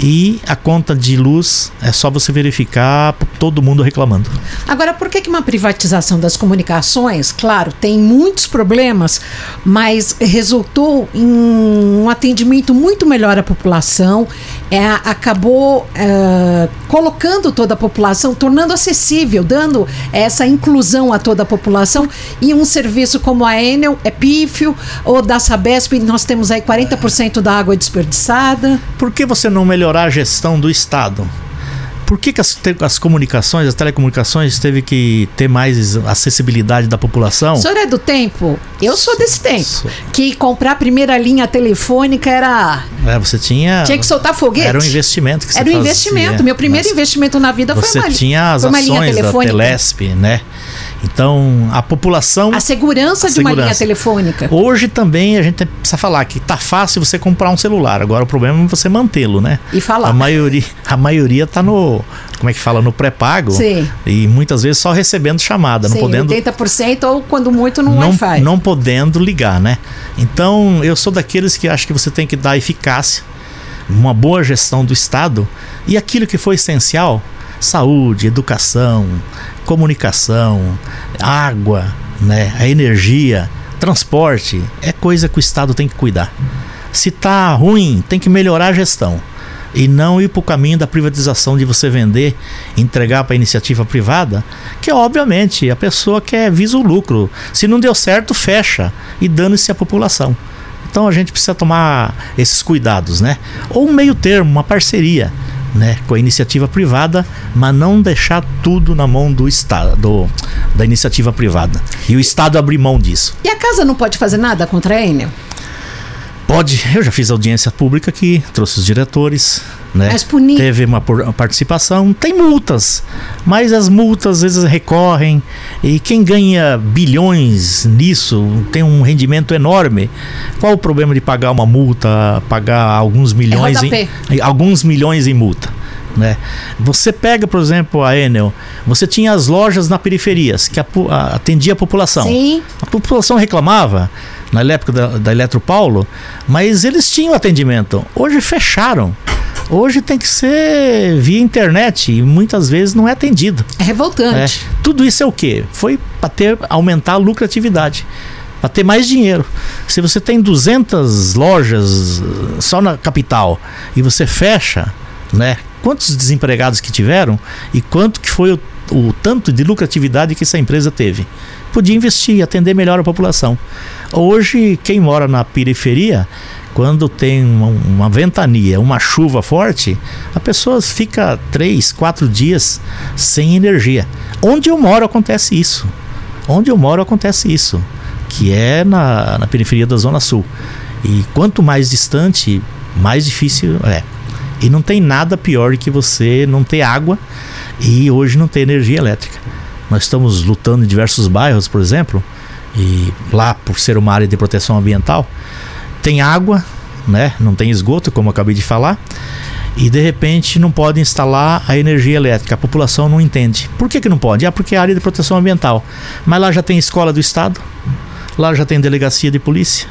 e a conta de luz é só você verificar todo mundo reclamando. Agora, por que, que uma privatização das comunicações, claro, tem muitos problemas, mas resultou em um atendimento muito melhor à população, é, acabou é, colocando toda a população, tornando acessível, dando essa inclusão a toda a população e um serviço como a Enel é pífio, ou da Sabesp, nós temos aí 40% da água desperdiçada. Por que você não melhorar melhorar a gestão do Estado. Por que, que as, as, comunicações, as telecomunicações, teve que ter mais acessibilidade da população? O senhor é do tempo? Eu sou desse tempo. Sou. Que comprar a primeira linha telefônica era. É, você tinha. Tinha que soltar foguete. Era um investimento que Era um investimento. Meu primeiro investimento na vida foi uma Você tinha as ações da Telesp, né? Então, a população. A segurança a de segurança. uma linha telefônica. Hoje também a gente precisa falar que tá fácil você comprar um celular. Agora o problema é você mantê-lo, né? E falar. A maioria, a maioria tá no. Como é que fala? No pré-pago. Sim. E muitas vezes só recebendo chamada, Sim, não podendo. 80% ou quando muito no não, Wi-Fi. Não podendo ligar, né? Então, eu sou daqueles que acho que você tem que dar eficácia, uma boa gestão do Estado e aquilo que foi essencial saúde, educação, comunicação, água, né, a energia, transporte, é coisa que o Estado tem que cuidar. Se tá ruim, tem que melhorar a gestão e não ir para o caminho da privatização de você vender, entregar para iniciativa privada, que obviamente a pessoa quer visa o lucro. Se não deu certo, fecha e dane-se a população. Então a gente precisa tomar esses cuidados, né? Ou um meio termo, uma parceria né, com a iniciativa privada, mas não deixar tudo na mão do Estado, do, da iniciativa privada. E o Estado abrir mão disso. E a casa não pode fazer nada contra a Enel? Pode, eu já fiz audiência pública aqui, trouxe os diretores, né? Mas punir. Teve uma participação, tem multas, mas as multas às vezes recorrem e quem ganha bilhões nisso tem um rendimento enorme. Qual o problema de pagar uma multa, pagar alguns milhões é em, alguns milhões em multa? Né? Você pega, por exemplo, a Enel, você tinha as lojas na periferias que atendia a população. Sim. A população reclamava na época da, da Eletropaulo, mas eles tinham atendimento. Hoje fecharam. Hoje tem que ser via internet e muitas vezes não é atendido. É revoltante. É. Tudo isso é o quê? Foi para ter aumentar a lucratividade para ter mais dinheiro. Se você tem 200 lojas uh, só na capital e você fecha, né? Quantos desempregados que tiveram e quanto que foi o, o tanto de lucratividade que essa empresa teve? Podia investir, atender melhor a população. Hoje, quem mora na periferia quando tem uma, uma, ventania, uma chuva forte, a pessoa fica três, quatro dias sem energia. Onde eu moro acontece isso. Onde eu moro acontece isso, que é na, na periferia da Zona Sul. E quanto mais distante, mais difícil é. E não tem nada pior que você não ter água e hoje não ter energia elétrica. Nós estamos lutando em diversos bairros, por exemplo, e lá por ser uma área de proteção ambiental, tem água, né? Não tem esgoto, como eu acabei de falar. E de repente não pode instalar a energia elétrica. A população não entende. Por que, que não pode? Ah, porque é área de proteção ambiental. Mas lá já tem escola do estado, lá já tem delegacia de polícia,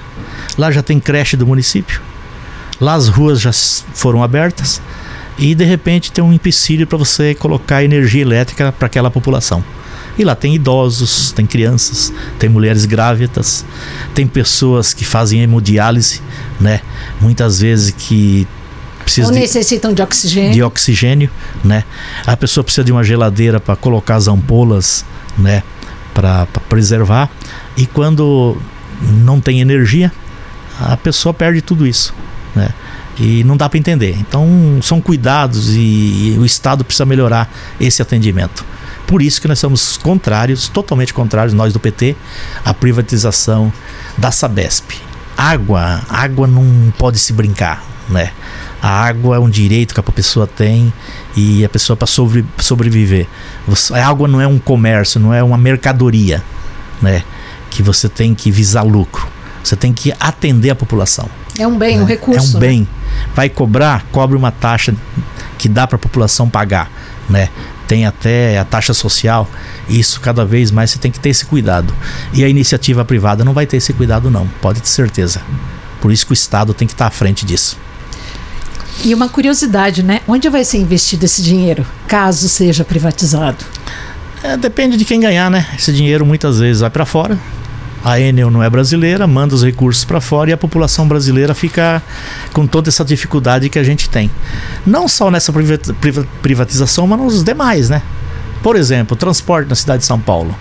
lá já tem creche do município, lá as ruas já foram abertas e de repente tem um empecilho para você colocar energia elétrica para aquela população. E lá tem idosos, tem crianças, tem mulheres grávidas, tem pessoas que fazem hemodiálise, né? Muitas vezes que precisam Ou necessitam de oxigênio. De oxigênio, né? A pessoa precisa de uma geladeira para colocar as ampolas, né? Para preservar. E quando não tem energia, a pessoa perde tudo isso, né? E não dá para entender. Então, são cuidados e, o Estado precisa melhorar esse atendimento. Por isso que nós somos contrários, totalmente contrários, nós do PT, à privatização da Sabesp. Água, água não pode se brincar, né? A água é um direito que a pessoa tem e a pessoa para sobre, sobreviver. A água não é um comércio, não é uma mercadoria, né? Que você tem que visar lucro. Você tem que atender a população. É um bem, né? um recurso. É um né? bem. Vai cobrar, cobre uma taxa que dá para a população pagar, né? Tem até a taxa social. Isso cada vez mais você tem que ter esse cuidado. E a iniciativa privada não vai ter esse cuidado não, pode ter certeza. Por isso que o Estado tem que estar à frente disso. E uma curiosidade, né? Onde vai ser investido esse dinheiro, caso seja privatizado? É, depende de quem ganhar, né? Esse dinheiro muitas vezes vai para fora. A Enel não é brasileira, manda os recursos para fora e a população brasileira fica com toda essa dificuldade que a gente tem. Não só nessa privatização, mas nos demais, né? Por exemplo, o transporte na cidade de São Paulo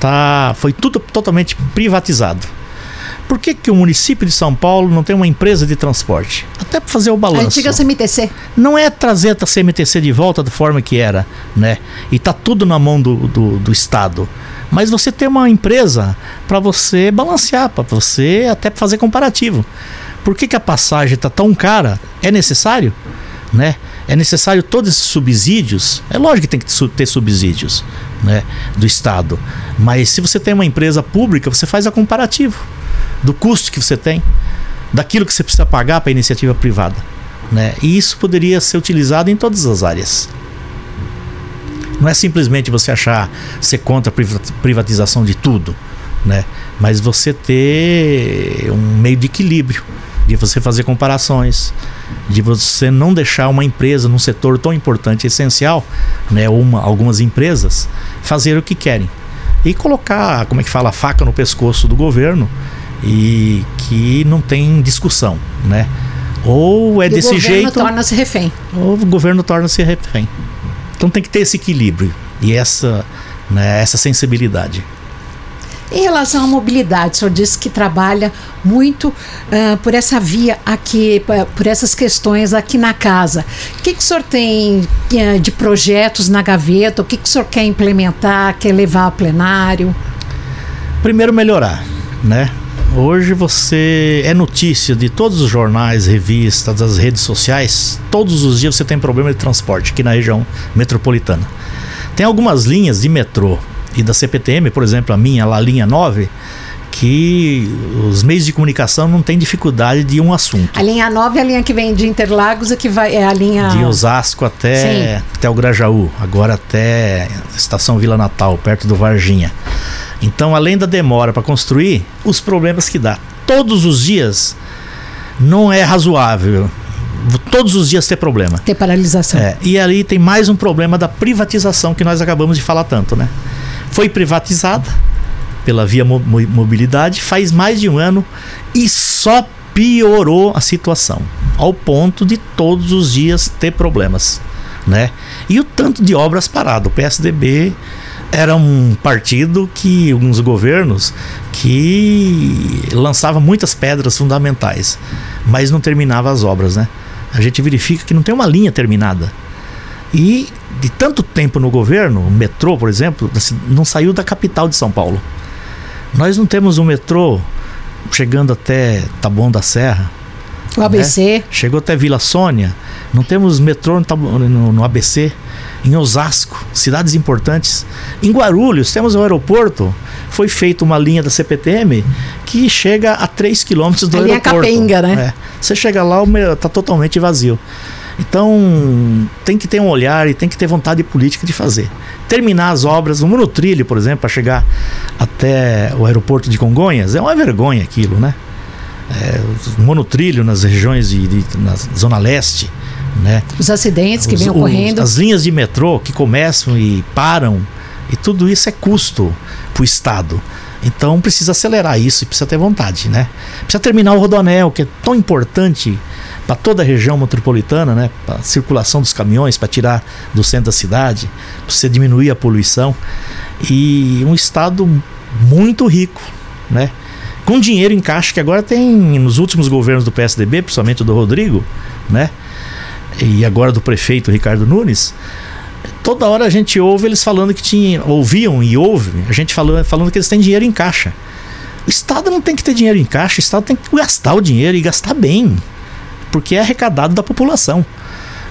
tá, foi tudo totalmente privatizado. Por que, que o município de São Paulo não tem uma empresa de transporte? Até para fazer o balanço. A antiga CMTC. Não é trazer a CMTC de volta da forma que era, né? E tá tudo na mão do, do, do Estado. Mas você tem uma empresa para você balancear, para você até fazer comparativo. Por que, que a passagem está tão cara? É necessário? Né? É necessário todos esses subsídios? É lógico que tem que ter subsídios né, do Estado. Mas se você tem uma empresa pública, você faz a comparativo do custo que você tem, daquilo que você precisa pagar para a iniciativa privada. Né? E isso poderia ser utilizado em todas as áreas. Não é simplesmente você achar ser contra a privatização de tudo, né? mas você ter um meio de equilíbrio, de você fazer comparações, de você não deixar uma empresa num setor tão importante e essencial, né, uma, algumas empresas, fazer o que querem. E colocar, como é que fala, a faca no pescoço do governo e que não tem discussão, né? Ou é e desse jeito. O governo torna-se refém. Ou o governo torna-se refém. Então tem que ter esse equilíbrio e essa, né, essa sensibilidade. Em relação à mobilidade, o senhor disse que trabalha muito uh, por essa via aqui, por essas questões aqui na casa. O que, que o senhor tem uh, de projetos na gaveta? O que, que o senhor quer implementar, quer levar a plenário? Primeiro, melhorar, né? Hoje você é notícia de todos os jornais, revistas, das redes sociais. Todos os dias você tem problema de transporte aqui na região metropolitana. Tem algumas linhas de metrô e da CPTM, por exemplo, a minha, a linha 9, que os meios de comunicação não têm dificuldade de um assunto. A linha 9 é a linha que vem de Interlagos e que vai é a linha de Osasco até até o Grajaú, agora até estação Vila Natal, perto do Varginha. Então, além da demora para construir, os problemas que dá. Todos os dias não é razoável. Todos os dias ter problema. Ter paralisação. É, e ali tem mais um problema da privatização que nós acabamos de falar tanto, né? Foi privatizada pela Via Mobilidade faz mais de um ano e só piorou a situação, ao ponto de todos os dias ter problemas, né? E o tanto de obras parado. O PSDB era um partido que alguns governos que lançava muitas pedras fundamentais, mas não terminava as obras, né? A gente verifica que não tem uma linha terminada. E de tanto tempo no governo, o metrô, por exemplo, não saiu da capital de São Paulo. Nós não temos um metrô chegando até Taboão da Serra. O ABC. Né? Chegou até Vila Sônia. Não temos metrô no, no, no ABC em Osasco, cidades importantes. Em Guarulhos, temos o aeroporto. Foi feita uma linha da CPTM que chega a 3 quilômetros do a aeroporto. Linha Capenga, né? É. Você chega lá, está totalmente vazio. Então, tem que ter um olhar e tem que ter vontade política de fazer. Terminar as obras, o monotrilho, por exemplo, para chegar até o aeroporto de Congonhas, é uma vergonha aquilo, né? É, monotrilho nas regiões de, de na zona leste, né? Os acidentes que vêm ocorrendo. As linhas de metrô que começam e param, e tudo isso é custo para o Estado. Então precisa acelerar isso e precisa ter vontade, né? Precisa terminar o Rodoanel, que é tão importante para toda a região metropolitana, né? Para a circulação dos caminhões, para tirar do centro da cidade, para você diminuir a poluição. E um estado muito rico, né? Com dinheiro em caixa que agora tem nos últimos governos do PSDB, principalmente do Rodrigo, né? E agora do prefeito Ricardo Nunes, toda hora a gente ouve eles falando que tinha, ouviam e ouve a gente falando, falando que eles têm dinheiro em caixa. O Estado não tem que ter dinheiro em caixa, o Estado tem que gastar o dinheiro e gastar bem, porque é arrecadado da população.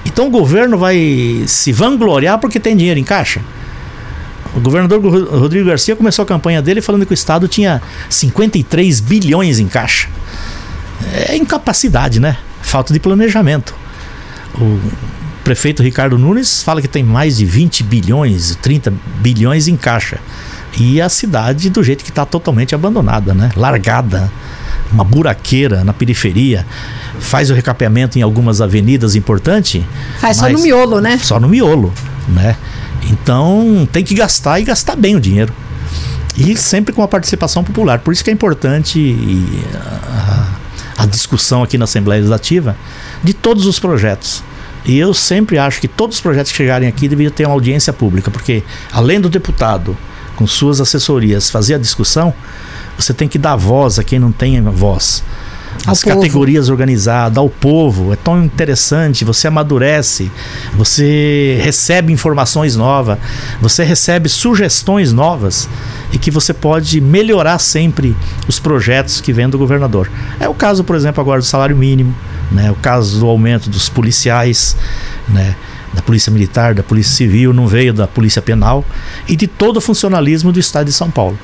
Então o governo vai se vangloriar porque tem dinheiro em caixa? O governador Rodrigo Garcia começou a campanha dele falando que o Estado tinha 53 bilhões em caixa. É incapacidade, né? Falta de planejamento. O prefeito Ricardo Nunes fala que tem mais de 20 bilhões, 30 bilhões em caixa. E a cidade do jeito que está totalmente abandonada, né? Largada, uma buraqueira na periferia. Faz o recapeamento em algumas avenidas importantes. Faz só no miolo, né? Só no miolo, né? Então tem que gastar e gastar bem o dinheiro. E sempre com a participação popular. Por isso que é importante a, a discussão aqui na Assembleia Legislativa de todos os projetos. E eu sempre acho que todos os projetos que chegarem aqui deveriam ter uma audiência pública, porque além do deputado, com suas assessorias, fazer a discussão, você tem que dar voz a quem não tem voz as povo. categorias organizadas, ao povo. É tão interessante, você amadurece, você recebe informações novas, você recebe sugestões novas e que você pode melhorar sempre os projetos que vêm do governador. É o caso, por exemplo, agora do salário mínimo, né? o caso do aumento dos policiais, né? da Polícia Militar, da Polícia Civil, não veio da Polícia Penal e de todo o funcionalismo do Estado de São Paulo,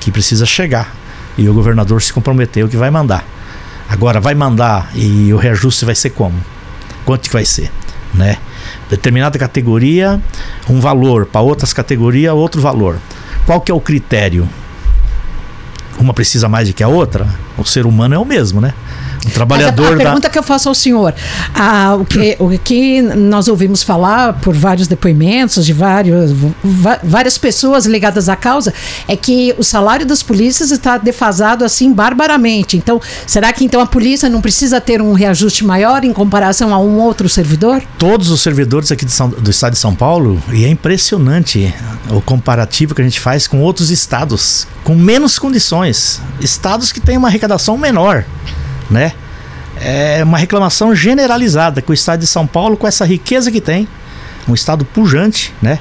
que precisa chegar. E o governador se comprometeu que vai mandar. Agora vai mandar e o reajuste vai ser como? Quanto que vai ser, né? Determinada categoria, um valor, para outras categorias, outro valor. Qual que é o critério? Uma precisa mais do que a outra? O ser humano é o mesmo, né? Um trabalhador Mas a, a pergunta da... que eu faço ao senhor, a, o, que, o que nós ouvimos falar por vários depoimentos de vários, várias pessoas ligadas à causa, é que o salário das polícias está defasado assim barbaramente. Então, será que então a polícia não precisa ter um reajuste maior em comparação a um outro servidor? Todos os servidores aqui São, do estado de São Paulo, e é impressionante o comparativo que a gente faz com outros estados, com menos condições. Estados que têm uma arrecadação menor né? É uma reclamação generalizada que o estado de São Paulo, com essa riqueza que tem, um estado pujante, né?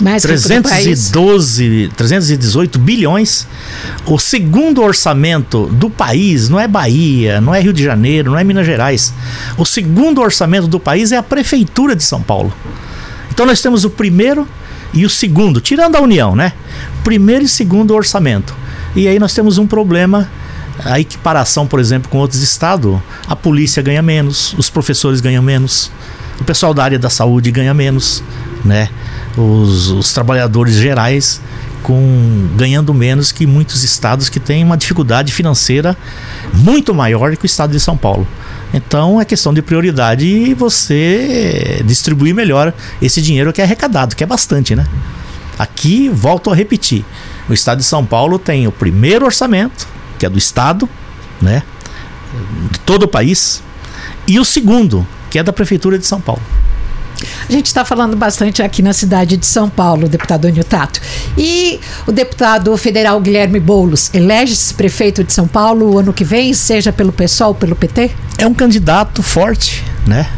Mais 312, 318 bilhões. O segundo orçamento do país não é Bahia, não é Rio de Janeiro, não é Minas Gerais. O segundo orçamento do país é a prefeitura de São Paulo. Então nós temos o primeiro e o segundo, tirando a União, né? Primeiro e segundo orçamento. E aí nós temos um problema a equiparação, por exemplo, com outros estados, a polícia ganha menos, os professores ganham menos, o pessoal da área da saúde ganha menos, né? Os, os trabalhadores gerais com ganhando menos que muitos estados que têm uma dificuldade financeira muito maior que o estado de São Paulo. Então é questão de prioridade e você distribuir melhor esse dinheiro que é arrecadado, que é bastante, né? Aqui, volto a repetir, o estado de São Paulo tem o primeiro orçamento, que é do Estado, né? De todo o país. E o segundo, que é da Prefeitura de São Paulo. A gente está falando bastante aqui na cidade de São Paulo, deputado Anil Tato. E o deputado federal Guilherme Boulos elege-se prefeito de São Paulo o ano que vem, seja pelo PSOL ou pelo PT? É um candidato forte, né?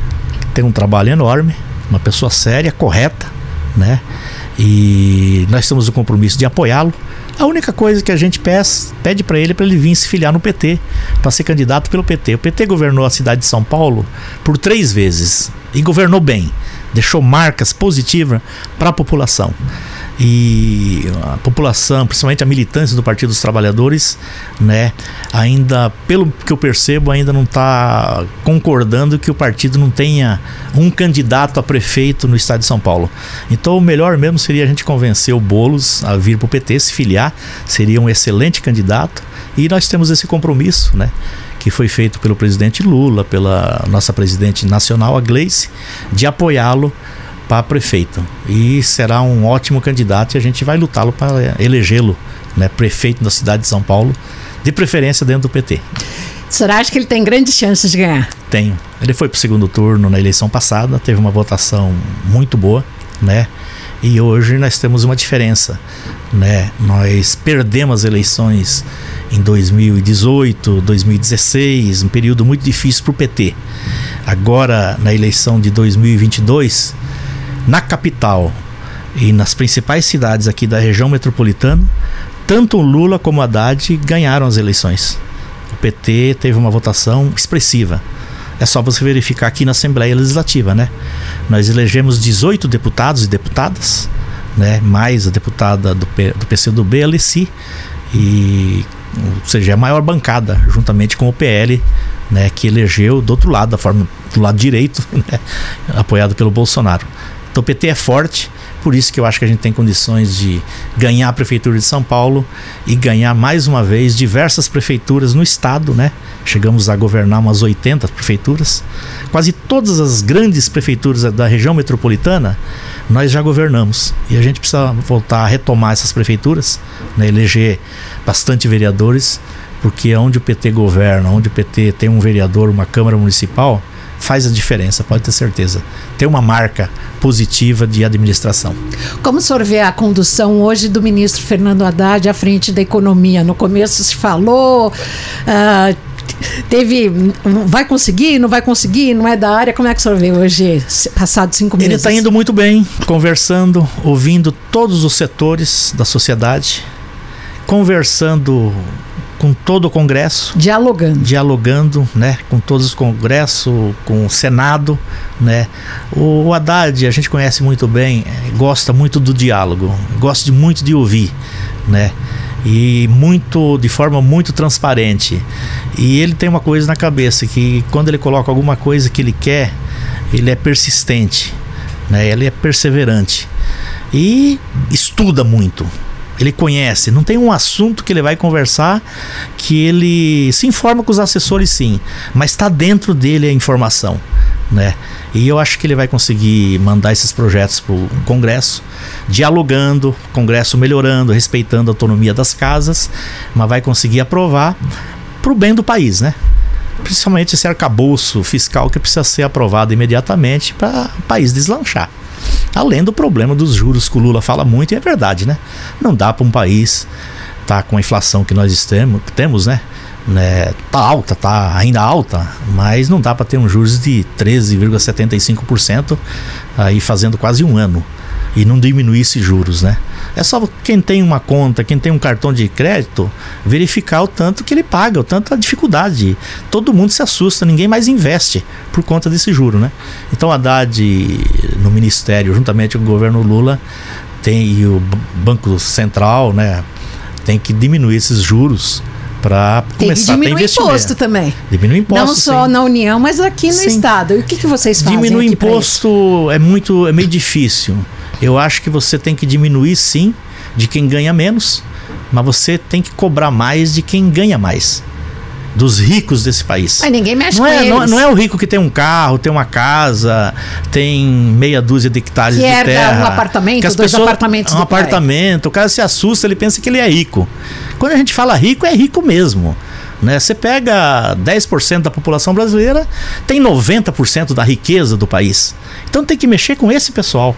Tem um trabalho enorme, uma pessoa séria, correta, né? E nós temos o compromisso de apoiá-lo. A única coisa que a gente pede para ele é para ele vir se filiar no PT, para ser candidato pelo PT. O PT governou a cidade de São Paulo por três vezes e governou bem, deixou marcas positivas para a população e a população, principalmente a militância do Partido dos Trabalhadores, né, ainda, pelo que eu percebo, ainda não está concordando que o partido não tenha um candidato a prefeito no estado de São Paulo. Então, o melhor mesmo seria a gente convencer o Bolos a vir para o PT, se filiar, seria um excelente candidato. E nós temos esse compromisso, né? que foi feito pelo presidente Lula, pela nossa presidente nacional, a Gleice, de apoiá-lo para prefeito. E será um ótimo candidato e a gente vai lutá-lo para elegê-lo né, prefeito da cidade de São Paulo, de preferência dentro do PT. O senhor acha que ele tem grandes chances de ganhar? Tenho. Ele foi para o segundo turno na eleição passada, teve uma votação muito boa, né? E hoje nós temos uma diferença, né? Nós perdemos as eleições em 2018, 2016, um período muito difícil para o PT. Agora, na eleição de 2022, na capital e nas principais cidades aqui da região metropolitana, tanto Lula como Haddad ganharam as eleições. O PT teve uma votação expressiva. É só você verificar aqui na Assembleia Legislativa, né? Nós elegemos 18 deputados e deputadas, né? Mais a deputada do, P, do PCdoB, Alessi, e ou seja, é a maior bancada, juntamente com o PL, né, que elegeu do outro lado, da forma do lado direito, né, apoiado pelo Bolsonaro. Então o PT é forte, por isso que eu acho que a gente tem condições de ganhar a prefeitura de São Paulo e ganhar mais uma vez diversas prefeituras no estado, né? Chegamos a governar umas 80 prefeituras. Quase todas as grandes prefeituras da região metropolitana nós já governamos. E a gente precisa voltar a retomar essas prefeituras, né? eleger bastante vereadores, porque onde o PT governa, onde o PT tem um vereador, uma Câmara Municipal, faz a diferença, pode ter certeza. Tem uma marca positiva de administração. Como o senhor vê a condução hoje do ministro Fernando Haddad à frente da economia? No começo se falou. Uh, teve. Vai conseguir, não vai conseguir, não é da área. Como é que o senhor vê hoje, passados cinco meses? Ele está indo muito bem, conversando, ouvindo todos os setores da sociedade, conversando com todo o Congresso. Dialogando. Dialogando, né? Com todos os Congressos, com o Senado, né? O, o Haddad, a gente conhece muito bem, eh, gosta muito do diálogo, gosta de, muito de ouvir, né? E muito, de forma muito transparente. E ele tem uma coisa na cabeça, que quando ele coloca alguma coisa que ele quer, ele é persistente, né? Ele é perseverante. E estuda muito, ele conhece, não tem um assunto que ele vai conversar que ele se informa com os assessores sim, mas está dentro dele a informação, né? E eu acho que ele vai conseguir mandar esses projetos para o Congresso, dialogando, Congresso melhorando, respeitando a autonomia das casas, mas vai conseguir aprovar para o bem do país, né? Principalmente esse arcabouço fiscal que precisa ser aprovado imediatamente para o país deslanchar. Além do problema dos juros que o Lula fala muito, e é verdade, né? Não dá para um país tá com a inflação que nós temos, temos né? né? Tá alta, tá ainda alta, mas não dá para ter um juros de 13,75% aí fazendo quase um ano e não diminuir esses juros, né? É só quem tem uma conta, quem tem um cartão de crédito, verificar o tanto que ele paga, o tanto a dificuldade. Todo mundo se assusta, ninguém mais investe por conta desse juro, né? Então a Haddad no ministério, juntamente com o governo Lula, tem e o Banco Central, né, tem que diminuir esses juros para começar a ter investimento. imposto também. Diminui imposto. Não só sim. na União, mas aqui no sim. estado. E o que, que vocês fazem? Diminuir imposto é muito, é meio difícil. Eu acho que você tem que diminuir sim de quem ganha menos, mas você tem que cobrar mais de quem ganha mais. Dos ricos desse país. Mas ninguém mexe não com é, eles. Não, não, é o rico que tem um carro, tem uma casa, tem meia dúzia de hectares que de terra. um apartamento, que as dois pessoas, apartamentos. Um apartamento, pai. o cara se assusta, ele pensa que ele é rico. Quando a gente fala rico, é rico mesmo. Né? Você pega 10% da população brasileira, tem 90% da riqueza do país. Então tem que mexer com esse pessoal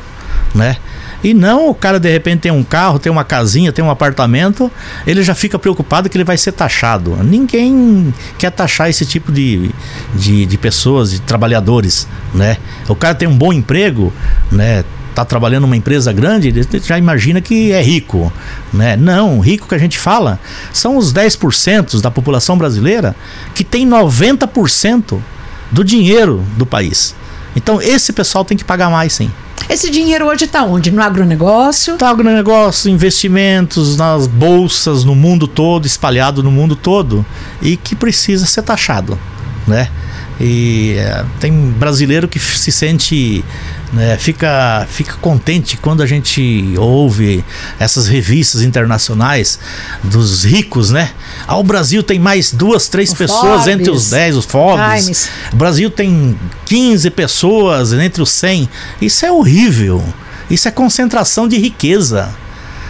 né? E não o cara de repente tem um carro, tem uma casinha, tem um apartamento, ele já fica preocupado que ele vai ser taxado. Ninguém quer taxar esse tipo de, de, de pessoas, de trabalhadores, né? O cara tem um bom emprego, né? tá trabalhando numa empresa grande, ele já imagina que é rico, né? Não, rico que a gente fala são os 10% da população brasileira que tem 90% do dinheiro do país. Então esse pessoal tem que pagar mais, sim. Esse dinheiro hoje está onde? No agronegócio? Está agronegócio, investimentos nas bolsas no mundo todo, espalhado no mundo todo, e que precisa ser taxado, né? E é, tem brasileiro que se sente, né, fica, fica contente quando a gente ouve essas revistas internacionais dos ricos, né? Ah, o Brasil tem mais duas, três o pessoas Forbes, entre os 10, os Forbes. Times. O Brasil tem 15 pessoas entre os 100. Isso é horrível. Isso é concentração de riqueza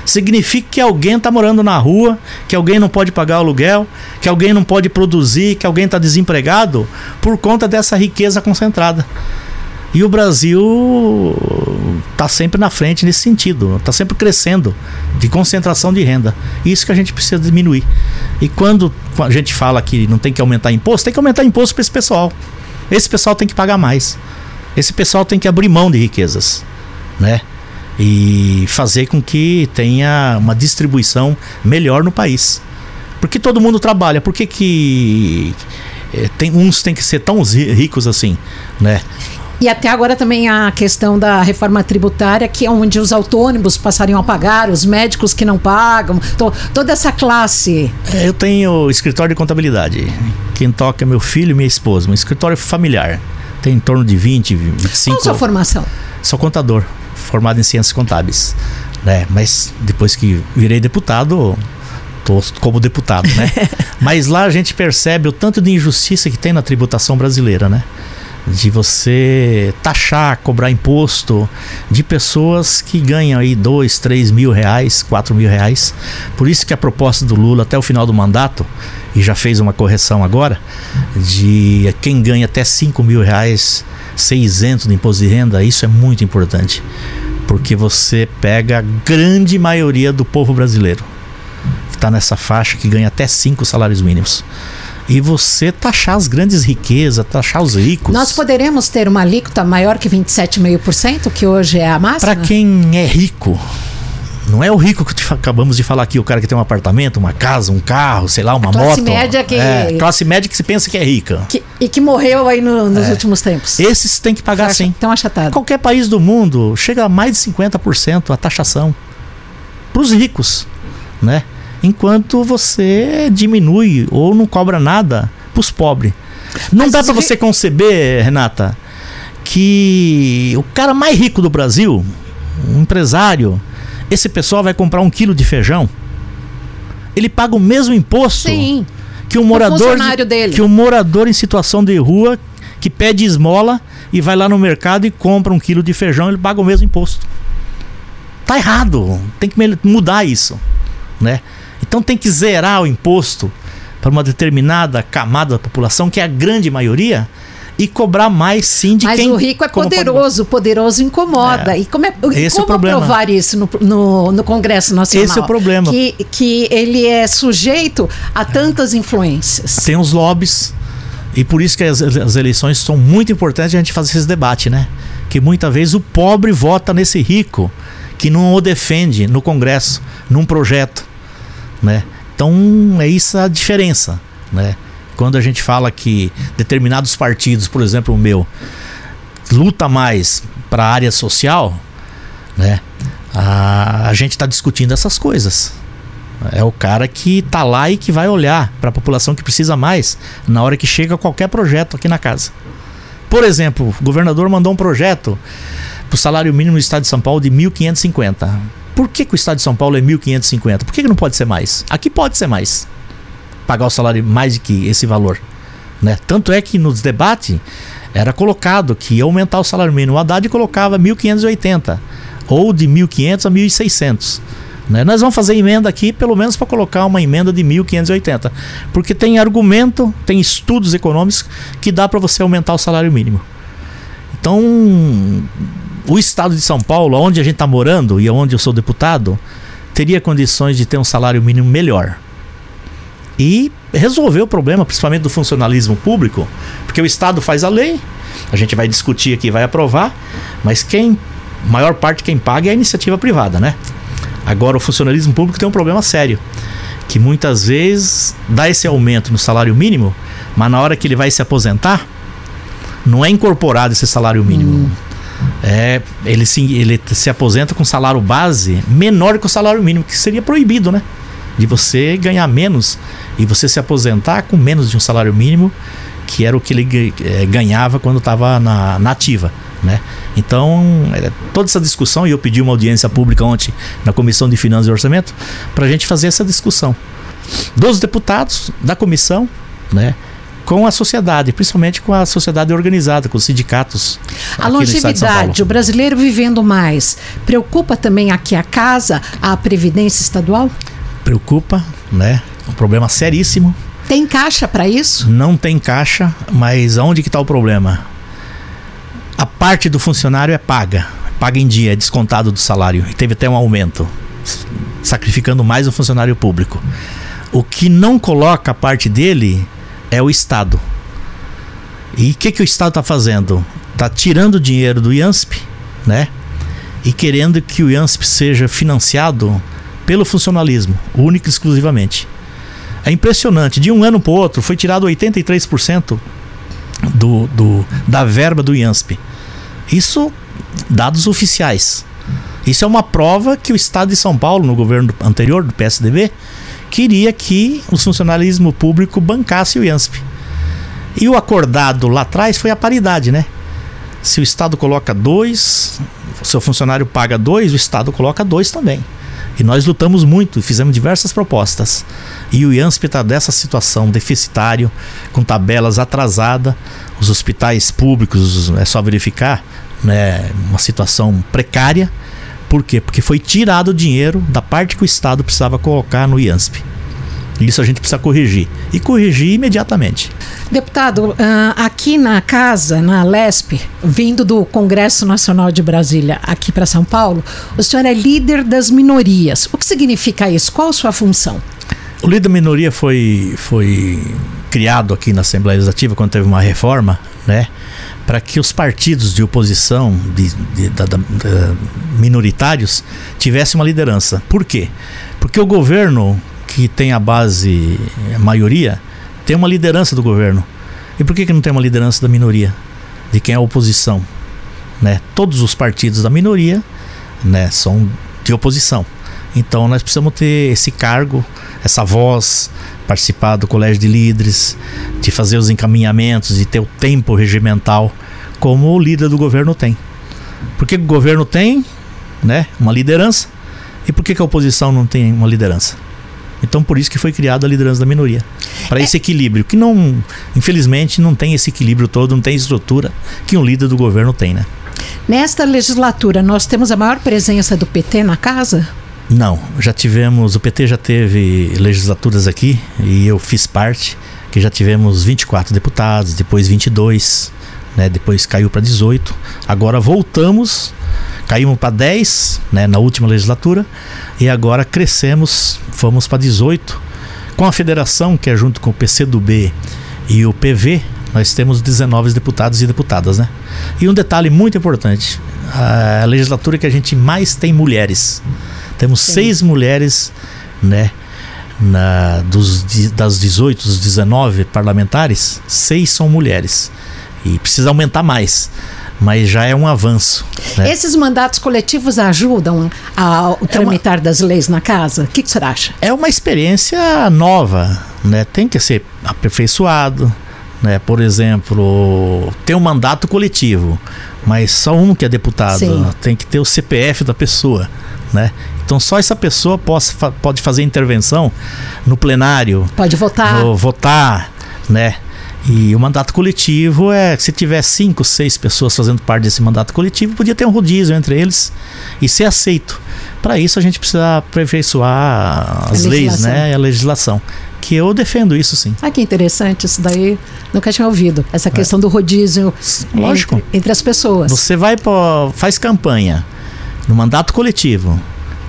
significa que alguém está morando na rua, que alguém não pode pagar aluguel, que alguém não pode produzir, que alguém está desempregado por conta dessa riqueza concentrada. E o Brasil está sempre na frente nesse sentido, está sempre crescendo de concentração de renda. Isso que a gente precisa diminuir. E quando a gente fala que não tem que aumentar imposto, tem que aumentar imposto para esse pessoal. Esse pessoal tem que pagar mais. Esse pessoal tem que abrir mão de riquezas, né? E fazer com que tenha uma distribuição melhor no país. Porque todo mundo trabalha. Por que, que é, tem, uns têm que ser tão ricos assim, né? E até agora também a questão da reforma tributária, que é onde os autônomos passariam a pagar, os médicos que não pagam, to, toda essa classe. É, eu tenho escritório de contabilidade. Quem toca é meu filho e minha esposa, um escritório familiar. Tem em torno de 20, 25. Qual a sua formação? Sou contador, formado em ciências contábeis. Né? Mas depois que virei deputado, tô como deputado, né? Mas lá a gente percebe o tanto de injustiça que tem na tributação brasileira, né? De você taxar, cobrar imposto de pessoas que ganham aí dois, três mil reais, quatro mil reais. Por isso que a proposta do Lula até o final do mandato e já fez uma correção agora de quem ganha até cinco mil reais ser isento do imposto de renda. Isso é muito importante porque você pega a grande maioria do povo brasileiro que está nessa faixa que ganha até cinco salários mínimos e você taxar as grandes riquezas, taxar os ricos. Nós poderemos ter uma alíquota maior que 27,5%, que hoje é a máxima? Para quem é rico, não é o rico que acabamos de falar aqui, o cara que tem um apartamento, uma casa, um carro, sei lá, uma classe moto. Média que, é, classe média que se pensa que é rica. Que, e que morreu aí no, nos é. últimos tempos. Esses têm que pagar sim. Então achatado. Qualquer país do mundo chega a mais de 50% a taxação para os ricos, né? Enquanto você diminui ou não cobra nada para os pobres. Não Mas dá para você conceber, Renata, que o cara mais rico do Brasil, um empresário, esse pessoal vai comprar um quilo de feijão, ele paga o mesmo imposto Sim. que um morador de, que um morador em situação de rua que pede esmola e vai lá no mercado e compra um quilo de feijão, ele paga o mesmo imposto. Tá errado, tem que mudar isso, né? Então tem que zerar o imposto para uma determinada camada da população, que é a grande maioria, e cobrar mais sim de Mas quem. Mas o rico é poderoso, o poderoso incomoda. É. E como, é, Esse como é o problema. provar isso no, no, no, Congresso Nacional? Esse é o problema. Que, que ele é sujeito a tantas influências. Tem os lobbies. E por isso que as, as eleições são muito importantes a gente fazer esse debate, né? Que muitas vezes o pobre vota nesse rico que não o defende no Congresso, num projeto né? Então é isso a diferença, né? Quando a gente fala que determinados partidos, por exemplo o meu, luta mais para a área social, né? A, a gente está discutindo essas coisas. É o cara que está lá e que vai olhar para a população que precisa mais na hora que chega qualquer projeto aqui na casa. Por exemplo, o governador mandou um projeto para o salário mínimo do estado de São Paulo de 1.550. Por que, que o estado de São Paulo é 1.550? Por que, que não pode ser mais? Aqui pode ser mais. Pagar o salário mais do que esse valor. Né? Tanto é que nos debates era colocado que ia aumentar o salário mínimo. O Haddad colocava 1.580 ou de 1.500 a 1.600. Né? Nós vamos fazer emenda aqui, pelo menos para colocar uma emenda de 1.580. Porque tem argumento, tem estudos econômicos que dá para você aumentar o salário mínimo. Então, o estado de São Paulo, onde a gente está morando e onde eu sou deputado, teria condições de ter um salário mínimo melhor. E resolver o problema, principalmente do funcionalismo público, porque o Estado faz a lei, a gente vai discutir aqui, vai aprovar, mas quem, maior parte quem paga é a iniciativa privada, né? Agora, o funcionalismo público tem um problema sério, que muitas vezes dá esse aumento no salário mínimo, mas na hora que ele vai se aposentar, não é incorporado esse salário mínimo. Hum é, ele, se, ele se aposenta com salário base menor que o salário mínimo, que seria proibido, né? De você ganhar menos e você se aposentar com menos de um salário mínimo, que era o que ele é, ganhava quando estava na, na ativa. Né? Então, é, toda essa discussão, e eu pedi uma audiência pública ontem na Comissão de Finanças e Orçamento, para a gente fazer essa discussão. Dos deputados, da comissão, né? Com a sociedade, principalmente com a sociedade organizada, com os sindicatos. A longevidade, o brasileiro vivendo mais, preocupa também aqui a casa, a previdência estadual? Preocupa, né? Um problema seríssimo. Tem caixa para isso? Não tem caixa, mas aonde que está o problema? A parte do funcionário é paga paga em dia, é descontado do salário e teve até um aumento, sacrificando mais o funcionário público. O que não coloca a parte dele é o Estado. E o que, que o Estado está fazendo? Está tirando dinheiro do IANSP, né? E querendo que o IANSP seja financiado pelo funcionalismo, único e exclusivamente. É impressionante, de um ano para o outro foi tirado 83% do, do, da verba do IANSP. Isso, dados oficiais. Isso é uma prova que o Estado de São Paulo, no governo anterior do PSDB, queria que o funcionalismo público bancasse o IANSP. E o acordado lá atrás foi a paridade, né? Se o Estado coloca dois, seu funcionário paga dois, o Estado coloca dois também. E nós lutamos muito fizemos diversas propostas. E o IANSP está dessa situação deficitário, com tabelas atrasadas, os hospitais públicos, é só verificar, né, uma situação precária. Por quê? Porque foi tirado o dinheiro da parte que o Estado precisava colocar no IANSP. Isso a gente precisa corrigir. E corrigir imediatamente. Deputado, ah, aqui na casa, na LESP, vindo do Congresso Nacional de Brasília aqui para São Paulo, o senhor é líder das minorias. O que significa isso? Qual a sua função? O líder da minoria foi, foi criado aqui na Assembleia Legislativa quando teve uma reforma, né? Para que os partidos de oposição, de, de, minoritários, tivessem uma liderança. Por quê? Porque o governo que tem a base, a maioria, tem uma liderança do governo. E por que, que não tem uma liderança da minoria? De quem é a oposição? Né? Todos os partidos da minoria né, são de oposição. Então nós precisamos ter esse cargo, essa voz, participar do colégio de líderes, de fazer os encaminhamentos, de ter o tempo regimental, como o líder do governo tem. Por que o governo tem né, uma liderança? E por que, que a oposição não tem uma liderança? Então por isso que foi criada a liderança da minoria. Para é. esse equilíbrio, que não, infelizmente, não tem esse equilíbrio todo, não tem estrutura que um líder do governo tem, né? Nesta legislatura, nós temos a maior presença do PT na casa? Não, já tivemos, o PT já teve legislaturas aqui e eu fiz parte, que já tivemos 24 deputados, depois 22, né, depois caiu para 18. Agora voltamos Caímos para 10 né, na última legislatura e agora crescemos, fomos para 18. Com a federação, que é junto com o PCdoB e o PV, nós temos 19 deputados e deputadas, né? E um detalhe muito importante: a legislatura que a gente mais tem mulheres. Temos Sim. seis mulheres, né? Na, dos, das 18, dos 19 parlamentares, seis são mulheres. E precisa aumentar mais mas já é um avanço. Né? Esses mandatos coletivos ajudam ao é tramitar uma, das leis na casa? O que, que você acha? É uma experiência nova, né? tem que ser aperfeiçoado. Né? Por exemplo, ter um mandato coletivo, mas só um que é deputado, Sim. tem que ter o CPF da pessoa. Né? Então só essa pessoa possa, pode fazer intervenção no plenário. Pode votar. Votar, né? E o mandato coletivo é, se tiver cinco, seis pessoas fazendo parte desse mandato coletivo, podia ter um rodízio entre eles e ser aceito. Para isso a gente precisa aperfeiçoar as leis, né, a legislação. Que eu defendo isso sim. Ah, que interessante isso daí. Nunca tinha ouvido essa é. questão é. do rodízio Lógico. Entre, entre as pessoas. Você vai para faz campanha no mandato coletivo.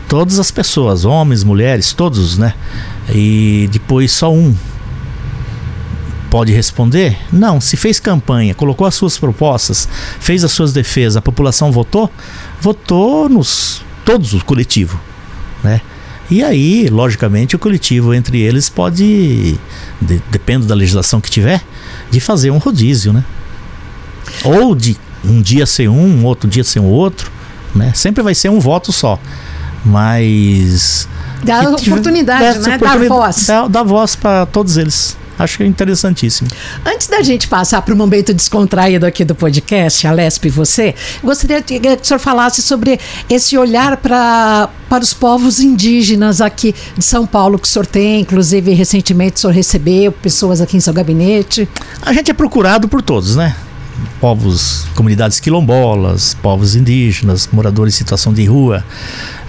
Todas as pessoas, homens, mulheres, todos, né? E depois só um pode responder? Não. Se fez campanha, colocou as suas propostas, fez as suas defesas, a população votou, votou nos todos o coletivo, né? E aí, logicamente, o coletivo entre eles pode, de, depende da legislação que tiver, de fazer um rodízio, né? Ou de um dia ser um, outro dia ser um outro, né? Sempre vai ser um voto só, mas dá oportunidade, né? Oportunidade, dá voz, dá, dá voz para todos eles. Acho que é interessantíssimo. Antes da gente passar para o momento descontraído aqui do podcast, a Lesp e você, gostaria que o senhor falasse sobre esse olhar para para os povos indígenas aqui de São Paulo que o senhor tem, inclusive recentemente o senhor recebeu pessoas aqui em seu gabinete. A gente é procurado por todos, né? Povos, comunidades quilombolas, povos indígenas, moradores em situação de rua,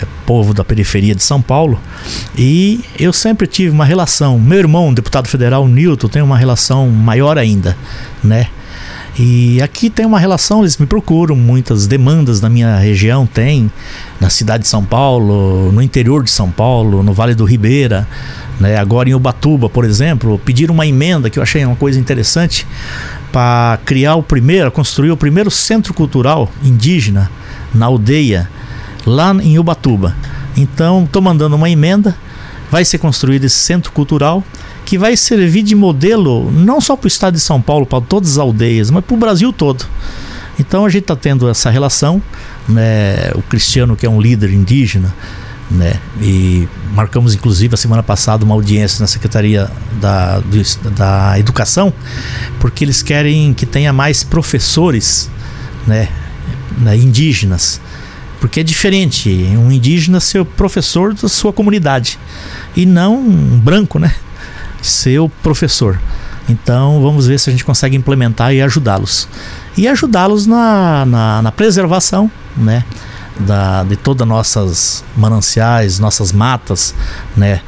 é, povo da periferia de São Paulo. E eu sempre tive uma relação, meu irmão, deputado federal Newton, tem uma relação maior ainda, né? E aqui tem uma relação, eles me procuram, muitas demandas na minha região tem, na cidade de São Paulo, no interior de São Paulo, no Vale do Ribeira, né? agora em Ubatuba, por exemplo, pediram uma emenda que eu achei uma coisa interessante para criar o primeiro, construir o primeiro centro cultural indígena na aldeia, lá em Ubatuba. Então, estou mandando uma emenda, vai ser construído esse centro cultural que vai servir de modelo não só para o estado de São Paulo, para todas as aldeias, mas para o Brasil todo. Então a gente está tendo essa relação, né? O Cristiano que é um líder indígena, né? E marcamos inclusive a semana passada uma audiência na Secretaria da, da Educação, porque eles querem que tenha mais professores, né? né indígenas porque é diferente um indígena ser o professor da sua comunidade e não um branco, né? ser o professor. Então vamos ver se a gente consegue implementar e ajudá-los. E ajudá-los na, na, na, preservação né? Da, de todas nossas mananciais, nossas matas, né?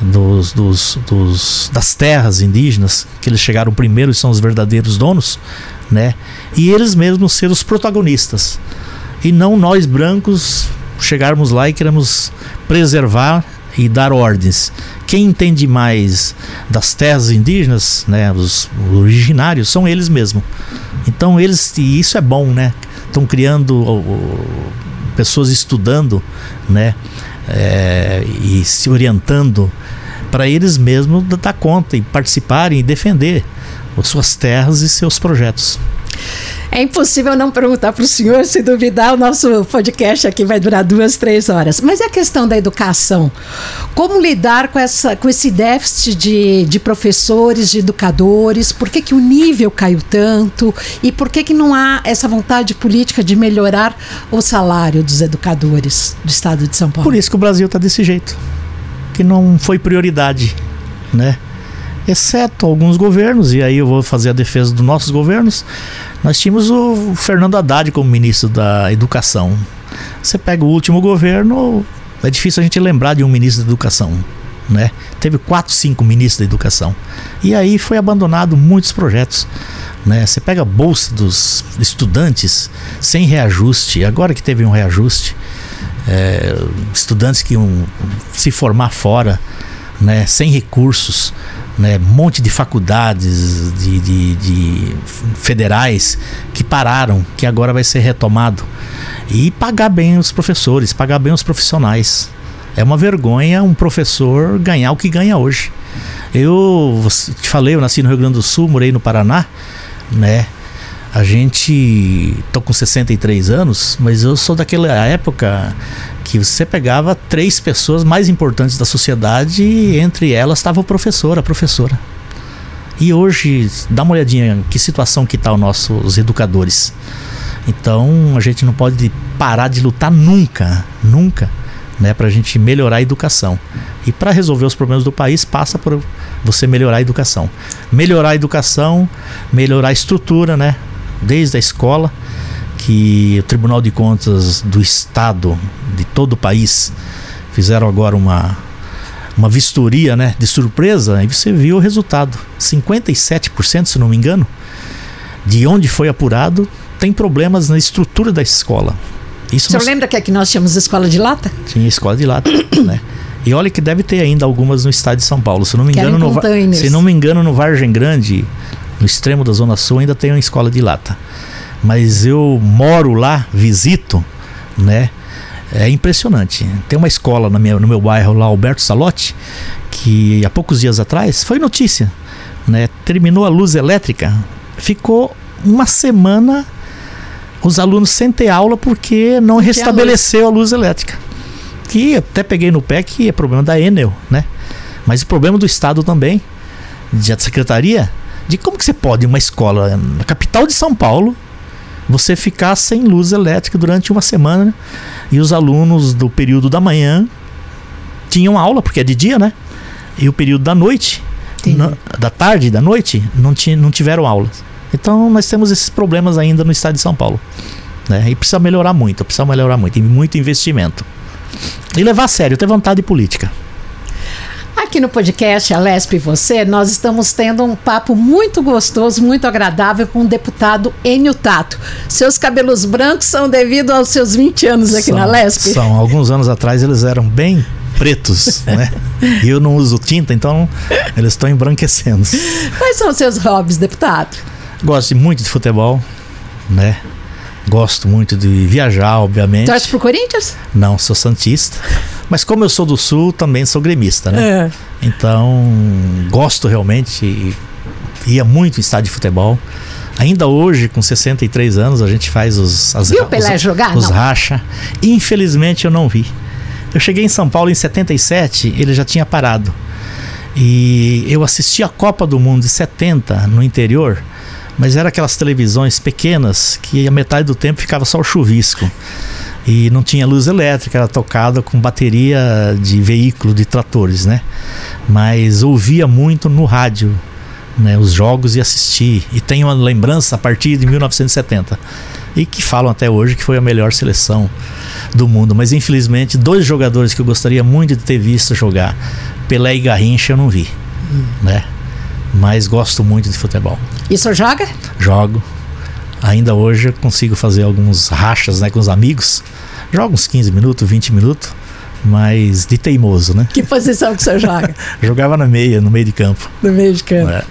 dos, dos, dos, das terras indígenas, que eles chegaram primeiro e são os verdadeiros donos, né? e eles mesmos ser os protagonistas. E não nós brancos chegarmos lá e queremos preservar e dar ordens. Quem entende mais das terras indígenas, né, os originários, são eles mesmos. Então eles, e isso é bom, né? Estão criando pessoas estudando, né? É, e se orientando para eles mesmos dar conta e participarem e defender suas terras e seus projetos. É impossível não perguntar para o senhor, se duvidar, o nosso podcast aqui vai durar duas, três horas. Mas é a questão da educação. Como lidar com, essa, com esse déficit de, de professores, de educadores? Por que, que o nível caiu tanto? E por que, que não há essa vontade política de melhorar o salário dos educadores do estado de São Paulo? Por isso que o Brasil está desse jeito. Que não foi prioridade, né? Exceto alguns governos, e aí eu vou fazer a defesa dos nossos governos, nós tínhamos o Fernando Haddad como ministro da Educação. Você pega o último governo, é difícil a gente lembrar de um ministro da Educação. Né? Teve quatro, cinco ministros da educação. E aí foi abandonado muitos projetos. Né? Você pega a bolsa dos estudantes sem reajuste, agora que teve um reajuste, é, estudantes que iam se formar fora, né? sem recursos né, monte de faculdades de, de, de, federais que pararam, que agora vai ser retomado. E pagar bem os professores, pagar bem os profissionais. É uma vergonha um professor ganhar o que ganha hoje. Eu te falei, eu nasci no Rio Grande do Sul, morei no Paraná, né? A gente tô com 63 anos, mas eu sou daquela época que você pegava três pessoas mais importantes da sociedade e entre elas estava o professor, a professora. E hoje, dá uma olhadinha que situação que tá os nossos educadores. Então, a gente não pode parar de lutar nunca, nunca, né, para a gente melhorar a educação. E para resolver os problemas do país, passa por você melhorar a educação. Melhorar a educação, melhorar a estrutura, né, desde a escola, que o Tribunal de Contas do Estado de todo o país fizeram agora uma uma vistoria, né, de surpresa, e você viu o resultado. 57%, se não me engano, de onde foi apurado, tem problemas na estrutura da escola. Isso o senhor nós... lembra que aqui nós tínhamos escola de lata? Tinha escola de lata, né? E olha que deve ter ainda algumas no estado de São Paulo. Se não me engano, no, se não me engano, no Vargem Grande, no extremo da Zona Sul, ainda tem uma escola de lata mas eu moro lá, visito, né? É impressionante. Tem uma escola na minha, no meu bairro lá, Alberto Salotti, que há poucos dias atrás foi notícia, né? Terminou a luz elétrica, ficou uma semana os alunos sem ter aula porque não restabeleceu a luz. a luz elétrica. Que até peguei no pé que é problema da Enel, né? Mas o problema do Estado também, da Secretaria, de como que você pode uma escola na capital de São Paulo você ficar sem luz elétrica durante uma semana e os alunos do período da manhã tinham aula, porque é de dia, né? E o período da noite, na, da tarde e da noite, não, tinha, não tiveram aulas. Então nós temos esses problemas ainda no estado de São Paulo. Né? E precisa melhorar muito, precisa melhorar muito, e muito investimento. E levar a sério, ter vontade política. Aqui no podcast Alesp e Você, nós estamos tendo um papo muito gostoso, muito agradável com o deputado Enio Tato. Seus cabelos brancos são devido aos seus 20 anos aqui são, na Lesp? São. Alguns anos atrás eles eram bem pretos, né? E eu não uso tinta, então eles estão embranquecendo. Quais são os seus hobbies, deputado? Gosto muito de futebol, né? Gosto muito de viajar, obviamente. Torce pro Corinthians? Não, sou santista. Mas como eu sou do sul, também sou gremista, né? É. Então, gosto realmente, ia muito em estádio de futebol. Ainda hoje, com 63 anos, a gente faz os as, Viu Pelé os, jogar? os Não. racha. Infelizmente eu não vi. Eu cheguei em São Paulo em 77, ele já tinha parado. E eu assisti a Copa do Mundo de 70 no interior, mas era aquelas televisões pequenas que a metade do tempo ficava só o chuvisco. E não tinha luz elétrica, era tocada com bateria de veículo, de tratores, né? Mas ouvia muito no rádio né, os jogos e assisti. E tenho uma lembrança a partir de 1970. E que falam até hoje que foi a melhor seleção do mundo. Mas infelizmente, dois jogadores que eu gostaria muito de ter visto jogar, Pelé e Garrincha, eu não vi. Né? Mas gosto muito de futebol. E o senhor joga? Jogo. Ainda hoje eu consigo fazer alguns rachas né, com os amigos. Jogo uns 15 minutos, 20 minutos. Mas de teimoso, né? Que posição que o senhor joga? Jogava na meia, no meio de campo. No meio de campo. É.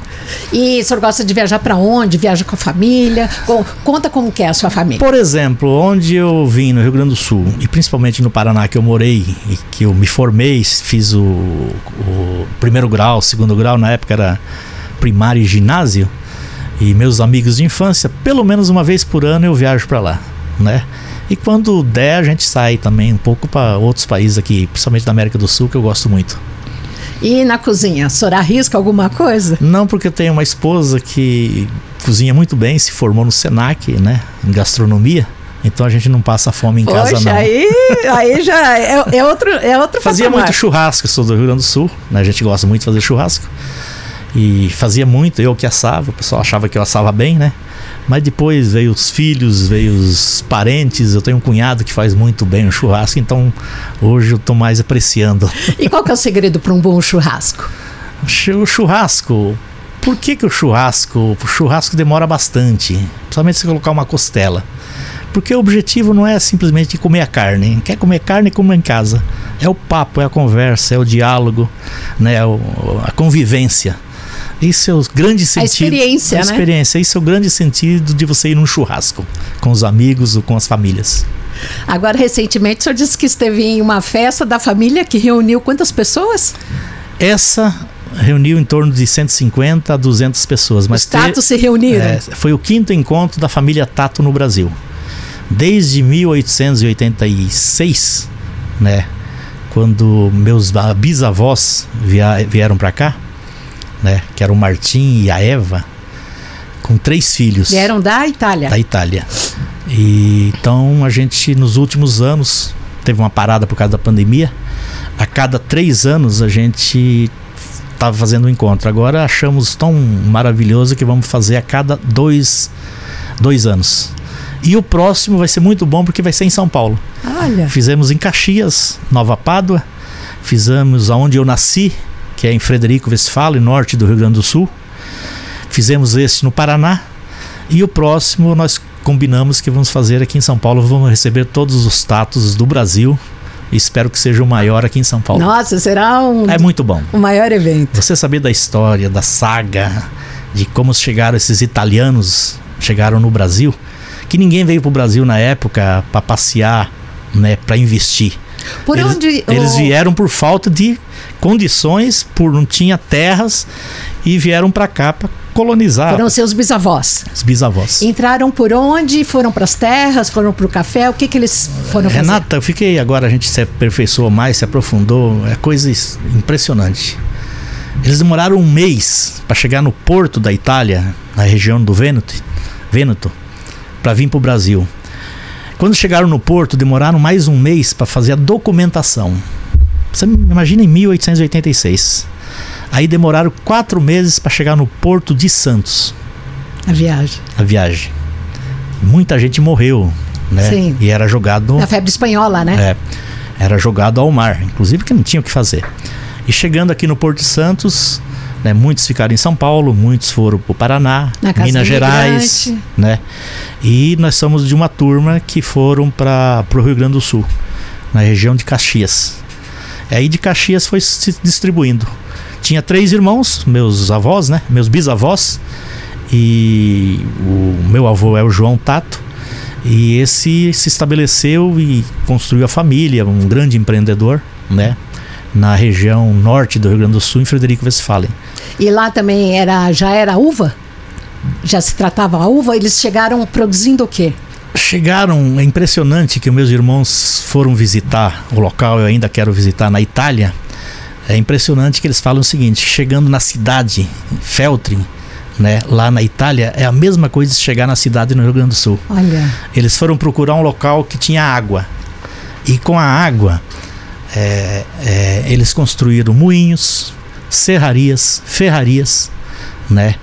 E o senhor gosta de viajar para onde? Viaja com a família? Com- Conta como que é a sua família. Por exemplo, onde eu vim no Rio Grande do Sul, e principalmente no Paraná, que eu morei, e que eu me formei, fiz o, o primeiro grau, segundo grau, na época era primário e ginásio, e meus amigos de infância, pelo menos uma vez por ano eu viajo para lá, né? E quando der, a gente sai também um pouco para outros países aqui, principalmente da América do Sul, que eu gosto muito. E na cozinha, o senhor arrisca alguma coisa? Não porque eu tenho uma esposa que cozinha muito bem, se formou no Senac, né, em gastronomia. Então a gente não passa fome em casa Poxa, não. aí, aí já é, é outro, é outro Fazia patamar. muito churrasco, sou do Rio Grande do Sul, né? A gente gosta muito de fazer churrasco. E fazia muito, eu que assava, o pessoal achava que eu assava bem, né? Mas depois veio os filhos, veio os parentes, eu tenho um cunhado que faz muito bem o churrasco, então hoje eu tô mais apreciando. E qual que é o segredo para um bom churrasco? O churrasco, por que, que o churrasco? O churrasco demora bastante, principalmente se colocar uma costela. Porque o objetivo não é simplesmente comer a carne. Quer comer carne, come em casa. É o papo, é a conversa, é o diálogo, né? a convivência. Isso é o grande sentido. experiência, a né? experiência. Isso é o grande sentido de você ir num churrasco com os amigos ou com as famílias. Agora, recentemente, o senhor disse que esteve em uma festa da família que reuniu quantas pessoas? Essa reuniu em torno de 150 a 200 pessoas. Mas Os tatos se reuniram. É, foi o quinto encontro da família Tato no Brasil. Desde 1886, né, quando meus bisavós vieram para cá, né, que eram o Martim e a Eva, com três filhos Vieram da Itália. da Itália. E então a gente nos últimos anos teve uma parada por causa da pandemia. A cada três anos a gente estava fazendo um encontro. Agora achamos tão maravilhoso que vamos fazer a cada dois, dois anos. E o próximo vai ser muito bom porque vai ser em São Paulo. Olha. Fizemos em Caxias, Nova Pádua. Fizemos aonde eu nasci, que é em Frederico Westphalen, norte do Rio Grande do Sul. Fizemos esse no Paraná. E o próximo nós combinamos que vamos fazer aqui em São Paulo. Vamos receber todos os tatos do Brasil. Espero que seja o maior aqui em São Paulo. Nossa, será um, É muito bom. o maior evento. Você saber da história, da saga, de como chegaram esses italianos, chegaram no Brasil, que ninguém veio pro Brasil na época para passear, né, para investir. Por eles, onde. eles vieram por falta de condições, por não tinha terras e vieram para cá para colonizar Foram seus bisavós. os bisavós. Entraram por onde? Foram para as terras? Foram para o café? O que, que eles foram fazer? Renata, eu fiquei agora a gente se aperfeiçoou mais, se aprofundou, é coisa is- impressionante. Eles demoraram um mês para chegar no porto da Itália, na região do Vêneto, Vêneto, para vir para o Brasil. Quando chegaram no porto, demoraram mais um mês para fazer a documentação. Você imagina em 1886. Aí demoraram quatro meses para chegar no porto de Santos A viagem. a viagem. Muita gente morreu, né? Sim. E era jogado Na febre espanhola, né? é, era jogado ao mar, inclusive que não tinha o que fazer. E chegando aqui no Porto de Santos, né, muitos ficaram em São Paulo, muitos foram para o Paraná, Minas Gerais, né? E nós somos de uma turma que foram para o Rio Grande do Sul, na região de Caxias. Aí de Caxias foi se distribuindo. Tinha três irmãos, meus avós, né? Meus bisavós. E o meu avô é o João Tato. E esse se estabeleceu e construiu a família, um grande empreendedor, né? Na região norte do Rio Grande do Sul, em Frederico Westphalen. E lá também era, já era uva? Já se tratava a uva? Eles chegaram produzindo o quê? Chegaram, é impressionante que meus irmãos foram visitar o local, eu ainda quero visitar na Itália. É impressionante que eles falam o seguinte: chegando na cidade, Feltrin, né, lá na Itália, é a mesma coisa de chegar na cidade no Rio Grande do Sul. Olha. Eles foram procurar um local que tinha água. E com a água, é, é, eles construíram moinhos, serrarias, ferrarias, né?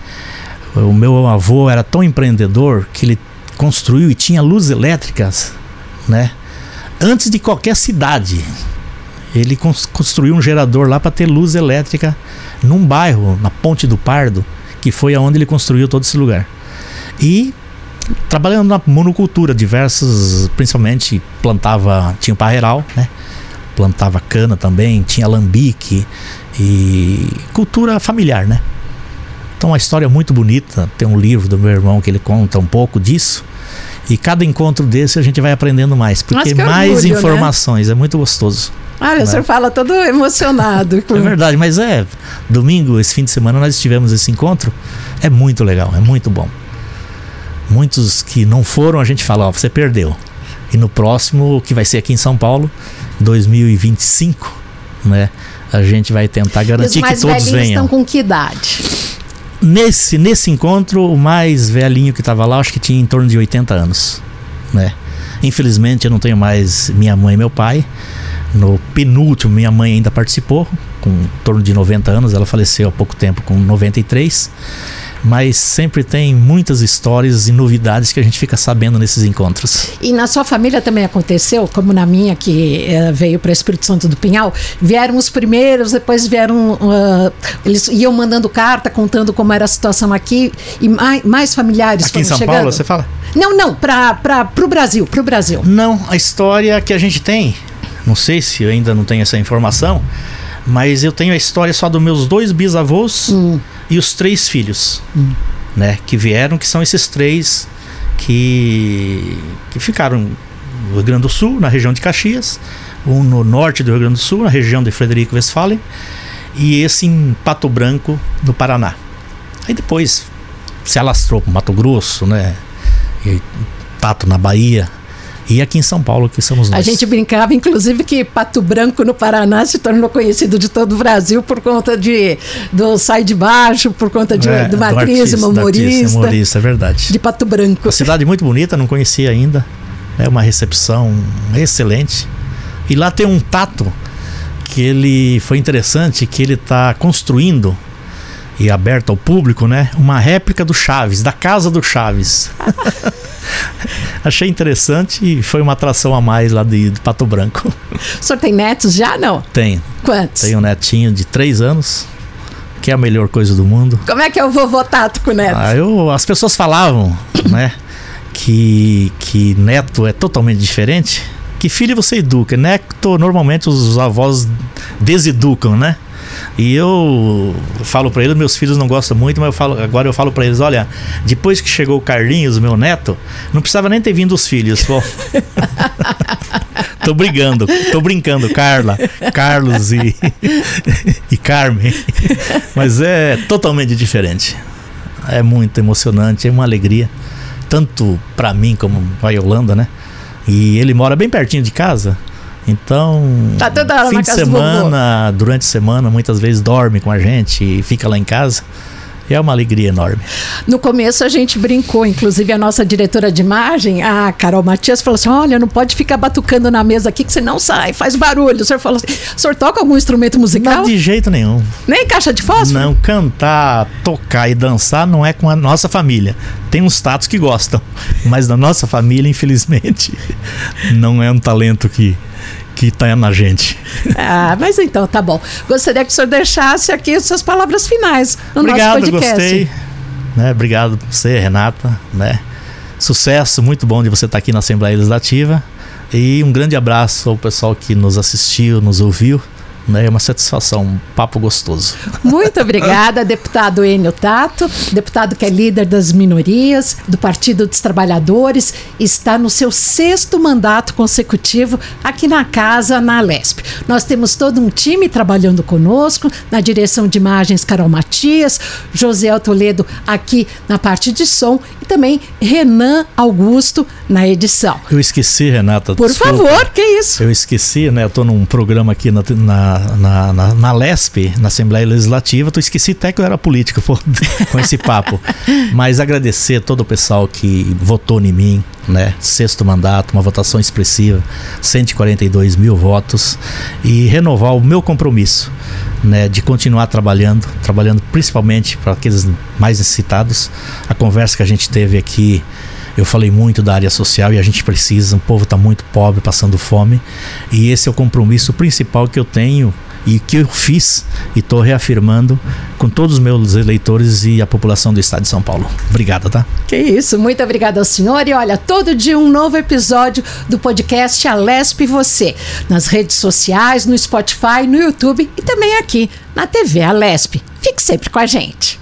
O meu avô era tão empreendedor que ele construiu e tinha luzes elétricas, né? Antes de qualquer cidade. Ele construiu um gerador lá para ter luz elétrica num bairro, na Ponte do Pardo, que foi aonde ele construiu todo esse lugar. E trabalhando na monocultura, diversas, principalmente plantava, tinha o parreiral, né? Plantava cana também, tinha alambique e cultura familiar, né? Então, uma história muito bonita. Tem um livro do meu irmão que ele conta um pouco disso. E cada encontro desse a gente vai aprendendo mais, porque mais orgulho, né? informações, né? é muito gostoso. Olha, né? o senhor fala todo emocionado. é verdade, mas é. Domingo, esse fim de semana, nós tivemos esse encontro. É muito legal, é muito bom. Muitos que não foram, a gente fala, ó, você perdeu. E no próximo, que vai ser aqui em São Paulo, 2025, né? A gente vai tentar garantir que todos venham. estão com que idade? Nesse, nesse encontro, o mais velhinho que estava lá, acho que tinha em torno de 80 anos, né? Infelizmente, eu não tenho mais minha mãe e meu pai. No penúltimo, minha mãe ainda participou, com em torno de 90 anos. Ela faleceu há pouco tempo, com 93 mas sempre tem muitas histórias e novidades que a gente fica sabendo nesses encontros. E na sua família também aconteceu, como na minha, que uh, veio para o Espírito Santo do Pinhal, vieram os primeiros, depois vieram, uh, eles iam mandando carta contando como era a situação aqui, e mais, mais familiares aqui foram em São chegando. Paulo, você fala? Não, não, para o Brasil, para o Brasil. Não, a história que a gente tem, não sei se eu ainda não tenho essa informação, mas eu tenho a história só dos meus dois bisavôs hum. E os três filhos, hum. né? Que vieram, que são esses três que, que ficaram no Rio Grande do Sul, na região de Caxias, um no norte do Rio Grande do Sul, na região de Frederico Westphalen, e esse em Pato Branco, no Paraná. Aí depois se alastrou para Mato Grosso, né? E Pato na Bahia, e aqui em São Paulo, que somos nós. A gente brincava, inclusive, que Pato Branco no Paraná se tornou conhecido de todo o Brasil por conta de do Sai de Baixo, por conta de, é, do matrismo, humorista. humorista, é verdade. De Pato Branco. Uma cidade muito bonita, não conhecia ainda. É uma recepção excelente. E lá tem um tato que ele foi interessante, que ele está construindo e aberto ao público, né? Uma réplica do Chaves, da casa do Chaves. Achei interessante e foi uma atração a mais lá de, de Pato Branco. O senhor tem netos já, não? Tenho. Quantos? Tenho um netinho de três anos, que é a melhor coisa do mundo. Como é que é o vovô Tato com neto? Ah, eu, as pessoas falavam, né, que, que neto é totalmente diferente. Que filho você educa? Neto, normalmente os avós deseducam, né? E eu falo para eles, meus filhos não gostam muito, mas eu falo, agora eu falo para eles, olha, depois que chegou o Carlinhos, meu neto, não precisava nem ter vindo os filhos. Pô. tô brigando, tô brincando, Carla, Carlos e, e Carmen. Mas é totalmente diferente. É muito emocionante, é uma alegria. Tanto para mim como para Yolanda, né? E ele mora bem pertinho de casa. Então, tá fim de semana, durante a semana, muitas vezes dorme com a gente e fica lá em casa. É uma alegria enorme. No começo a gente brincou, inclusive a nossa diretora de imagem, a Carol Matias, falou assim: olha, não pode ficar batucando na mesa aqui que você não sai, faz barulho. O senhor falou assim: o senhor toca algum instrumento musical? Não, de jeito nenhum. Nem caixa de fósforo? Não, cantar, tocar e dançar não é com a nossa família. Tem uns tatos que gostam, mas da nossa família, infelizmente, não é um talento que que está na gente. Ah, mas então tá bom. Gostaria que o senhor deixasse aqui suas palavras finais no Obrigado, nosso podcast. gostei. Né? Obrigado por você, Renata. Né? Sucesso, muito bom de você estar aqui na Assembleia Legislativa. E um grande abraço ao pessoal que nos assistiu, nos ouviu. Né? É uma satisfação, um papo gostoso. Muito obrigada, deputado Enio Tato, deputado que é líder das minorias, do Partido dos Trabalhadores, está no seu sexto mandato consecutivo aqui na casa, na Lesp. Nós temos todo um time trabalhando conosco, na direção de imagens Carol Matias, José Toledo aqui na parte de som e também Renan Augusto na edição. Eu esqueci, Renata. Por desculpa. favor, que isso? Eu esqueci, né? Eu tô num programa aqui na, na, na, na, na LESP, na Assembleia Legislativa. Tu esqueci até que eu era político pô, com esse papo. Mas agradecer todo o pessoal que votou em mim, né? Sexto mandato, uma votação expressiva, 142 mil votos. E renovar o meu compromisso, né? De continuar trabalhando, trabalhando principalmente para aqueles mais necessitados. A conversa que a gente teve aqui eu falei muito da área social e a gente precisa, o povo está muito pobre, passando fome. E esse é o compromisso principal que eu tenho e que eu fiz e estou reafirmando com todos os meus eleitores e a população do estado de São Paulo. Obrigado, tá? Que isso, muito obrigada ao senhor. E olha, todo dia um novo episódio do podcast Alesp Você, nas redes sociais, no Spotify, no YouTube e também aqui na TV Alesp. Fique sempre com a gente.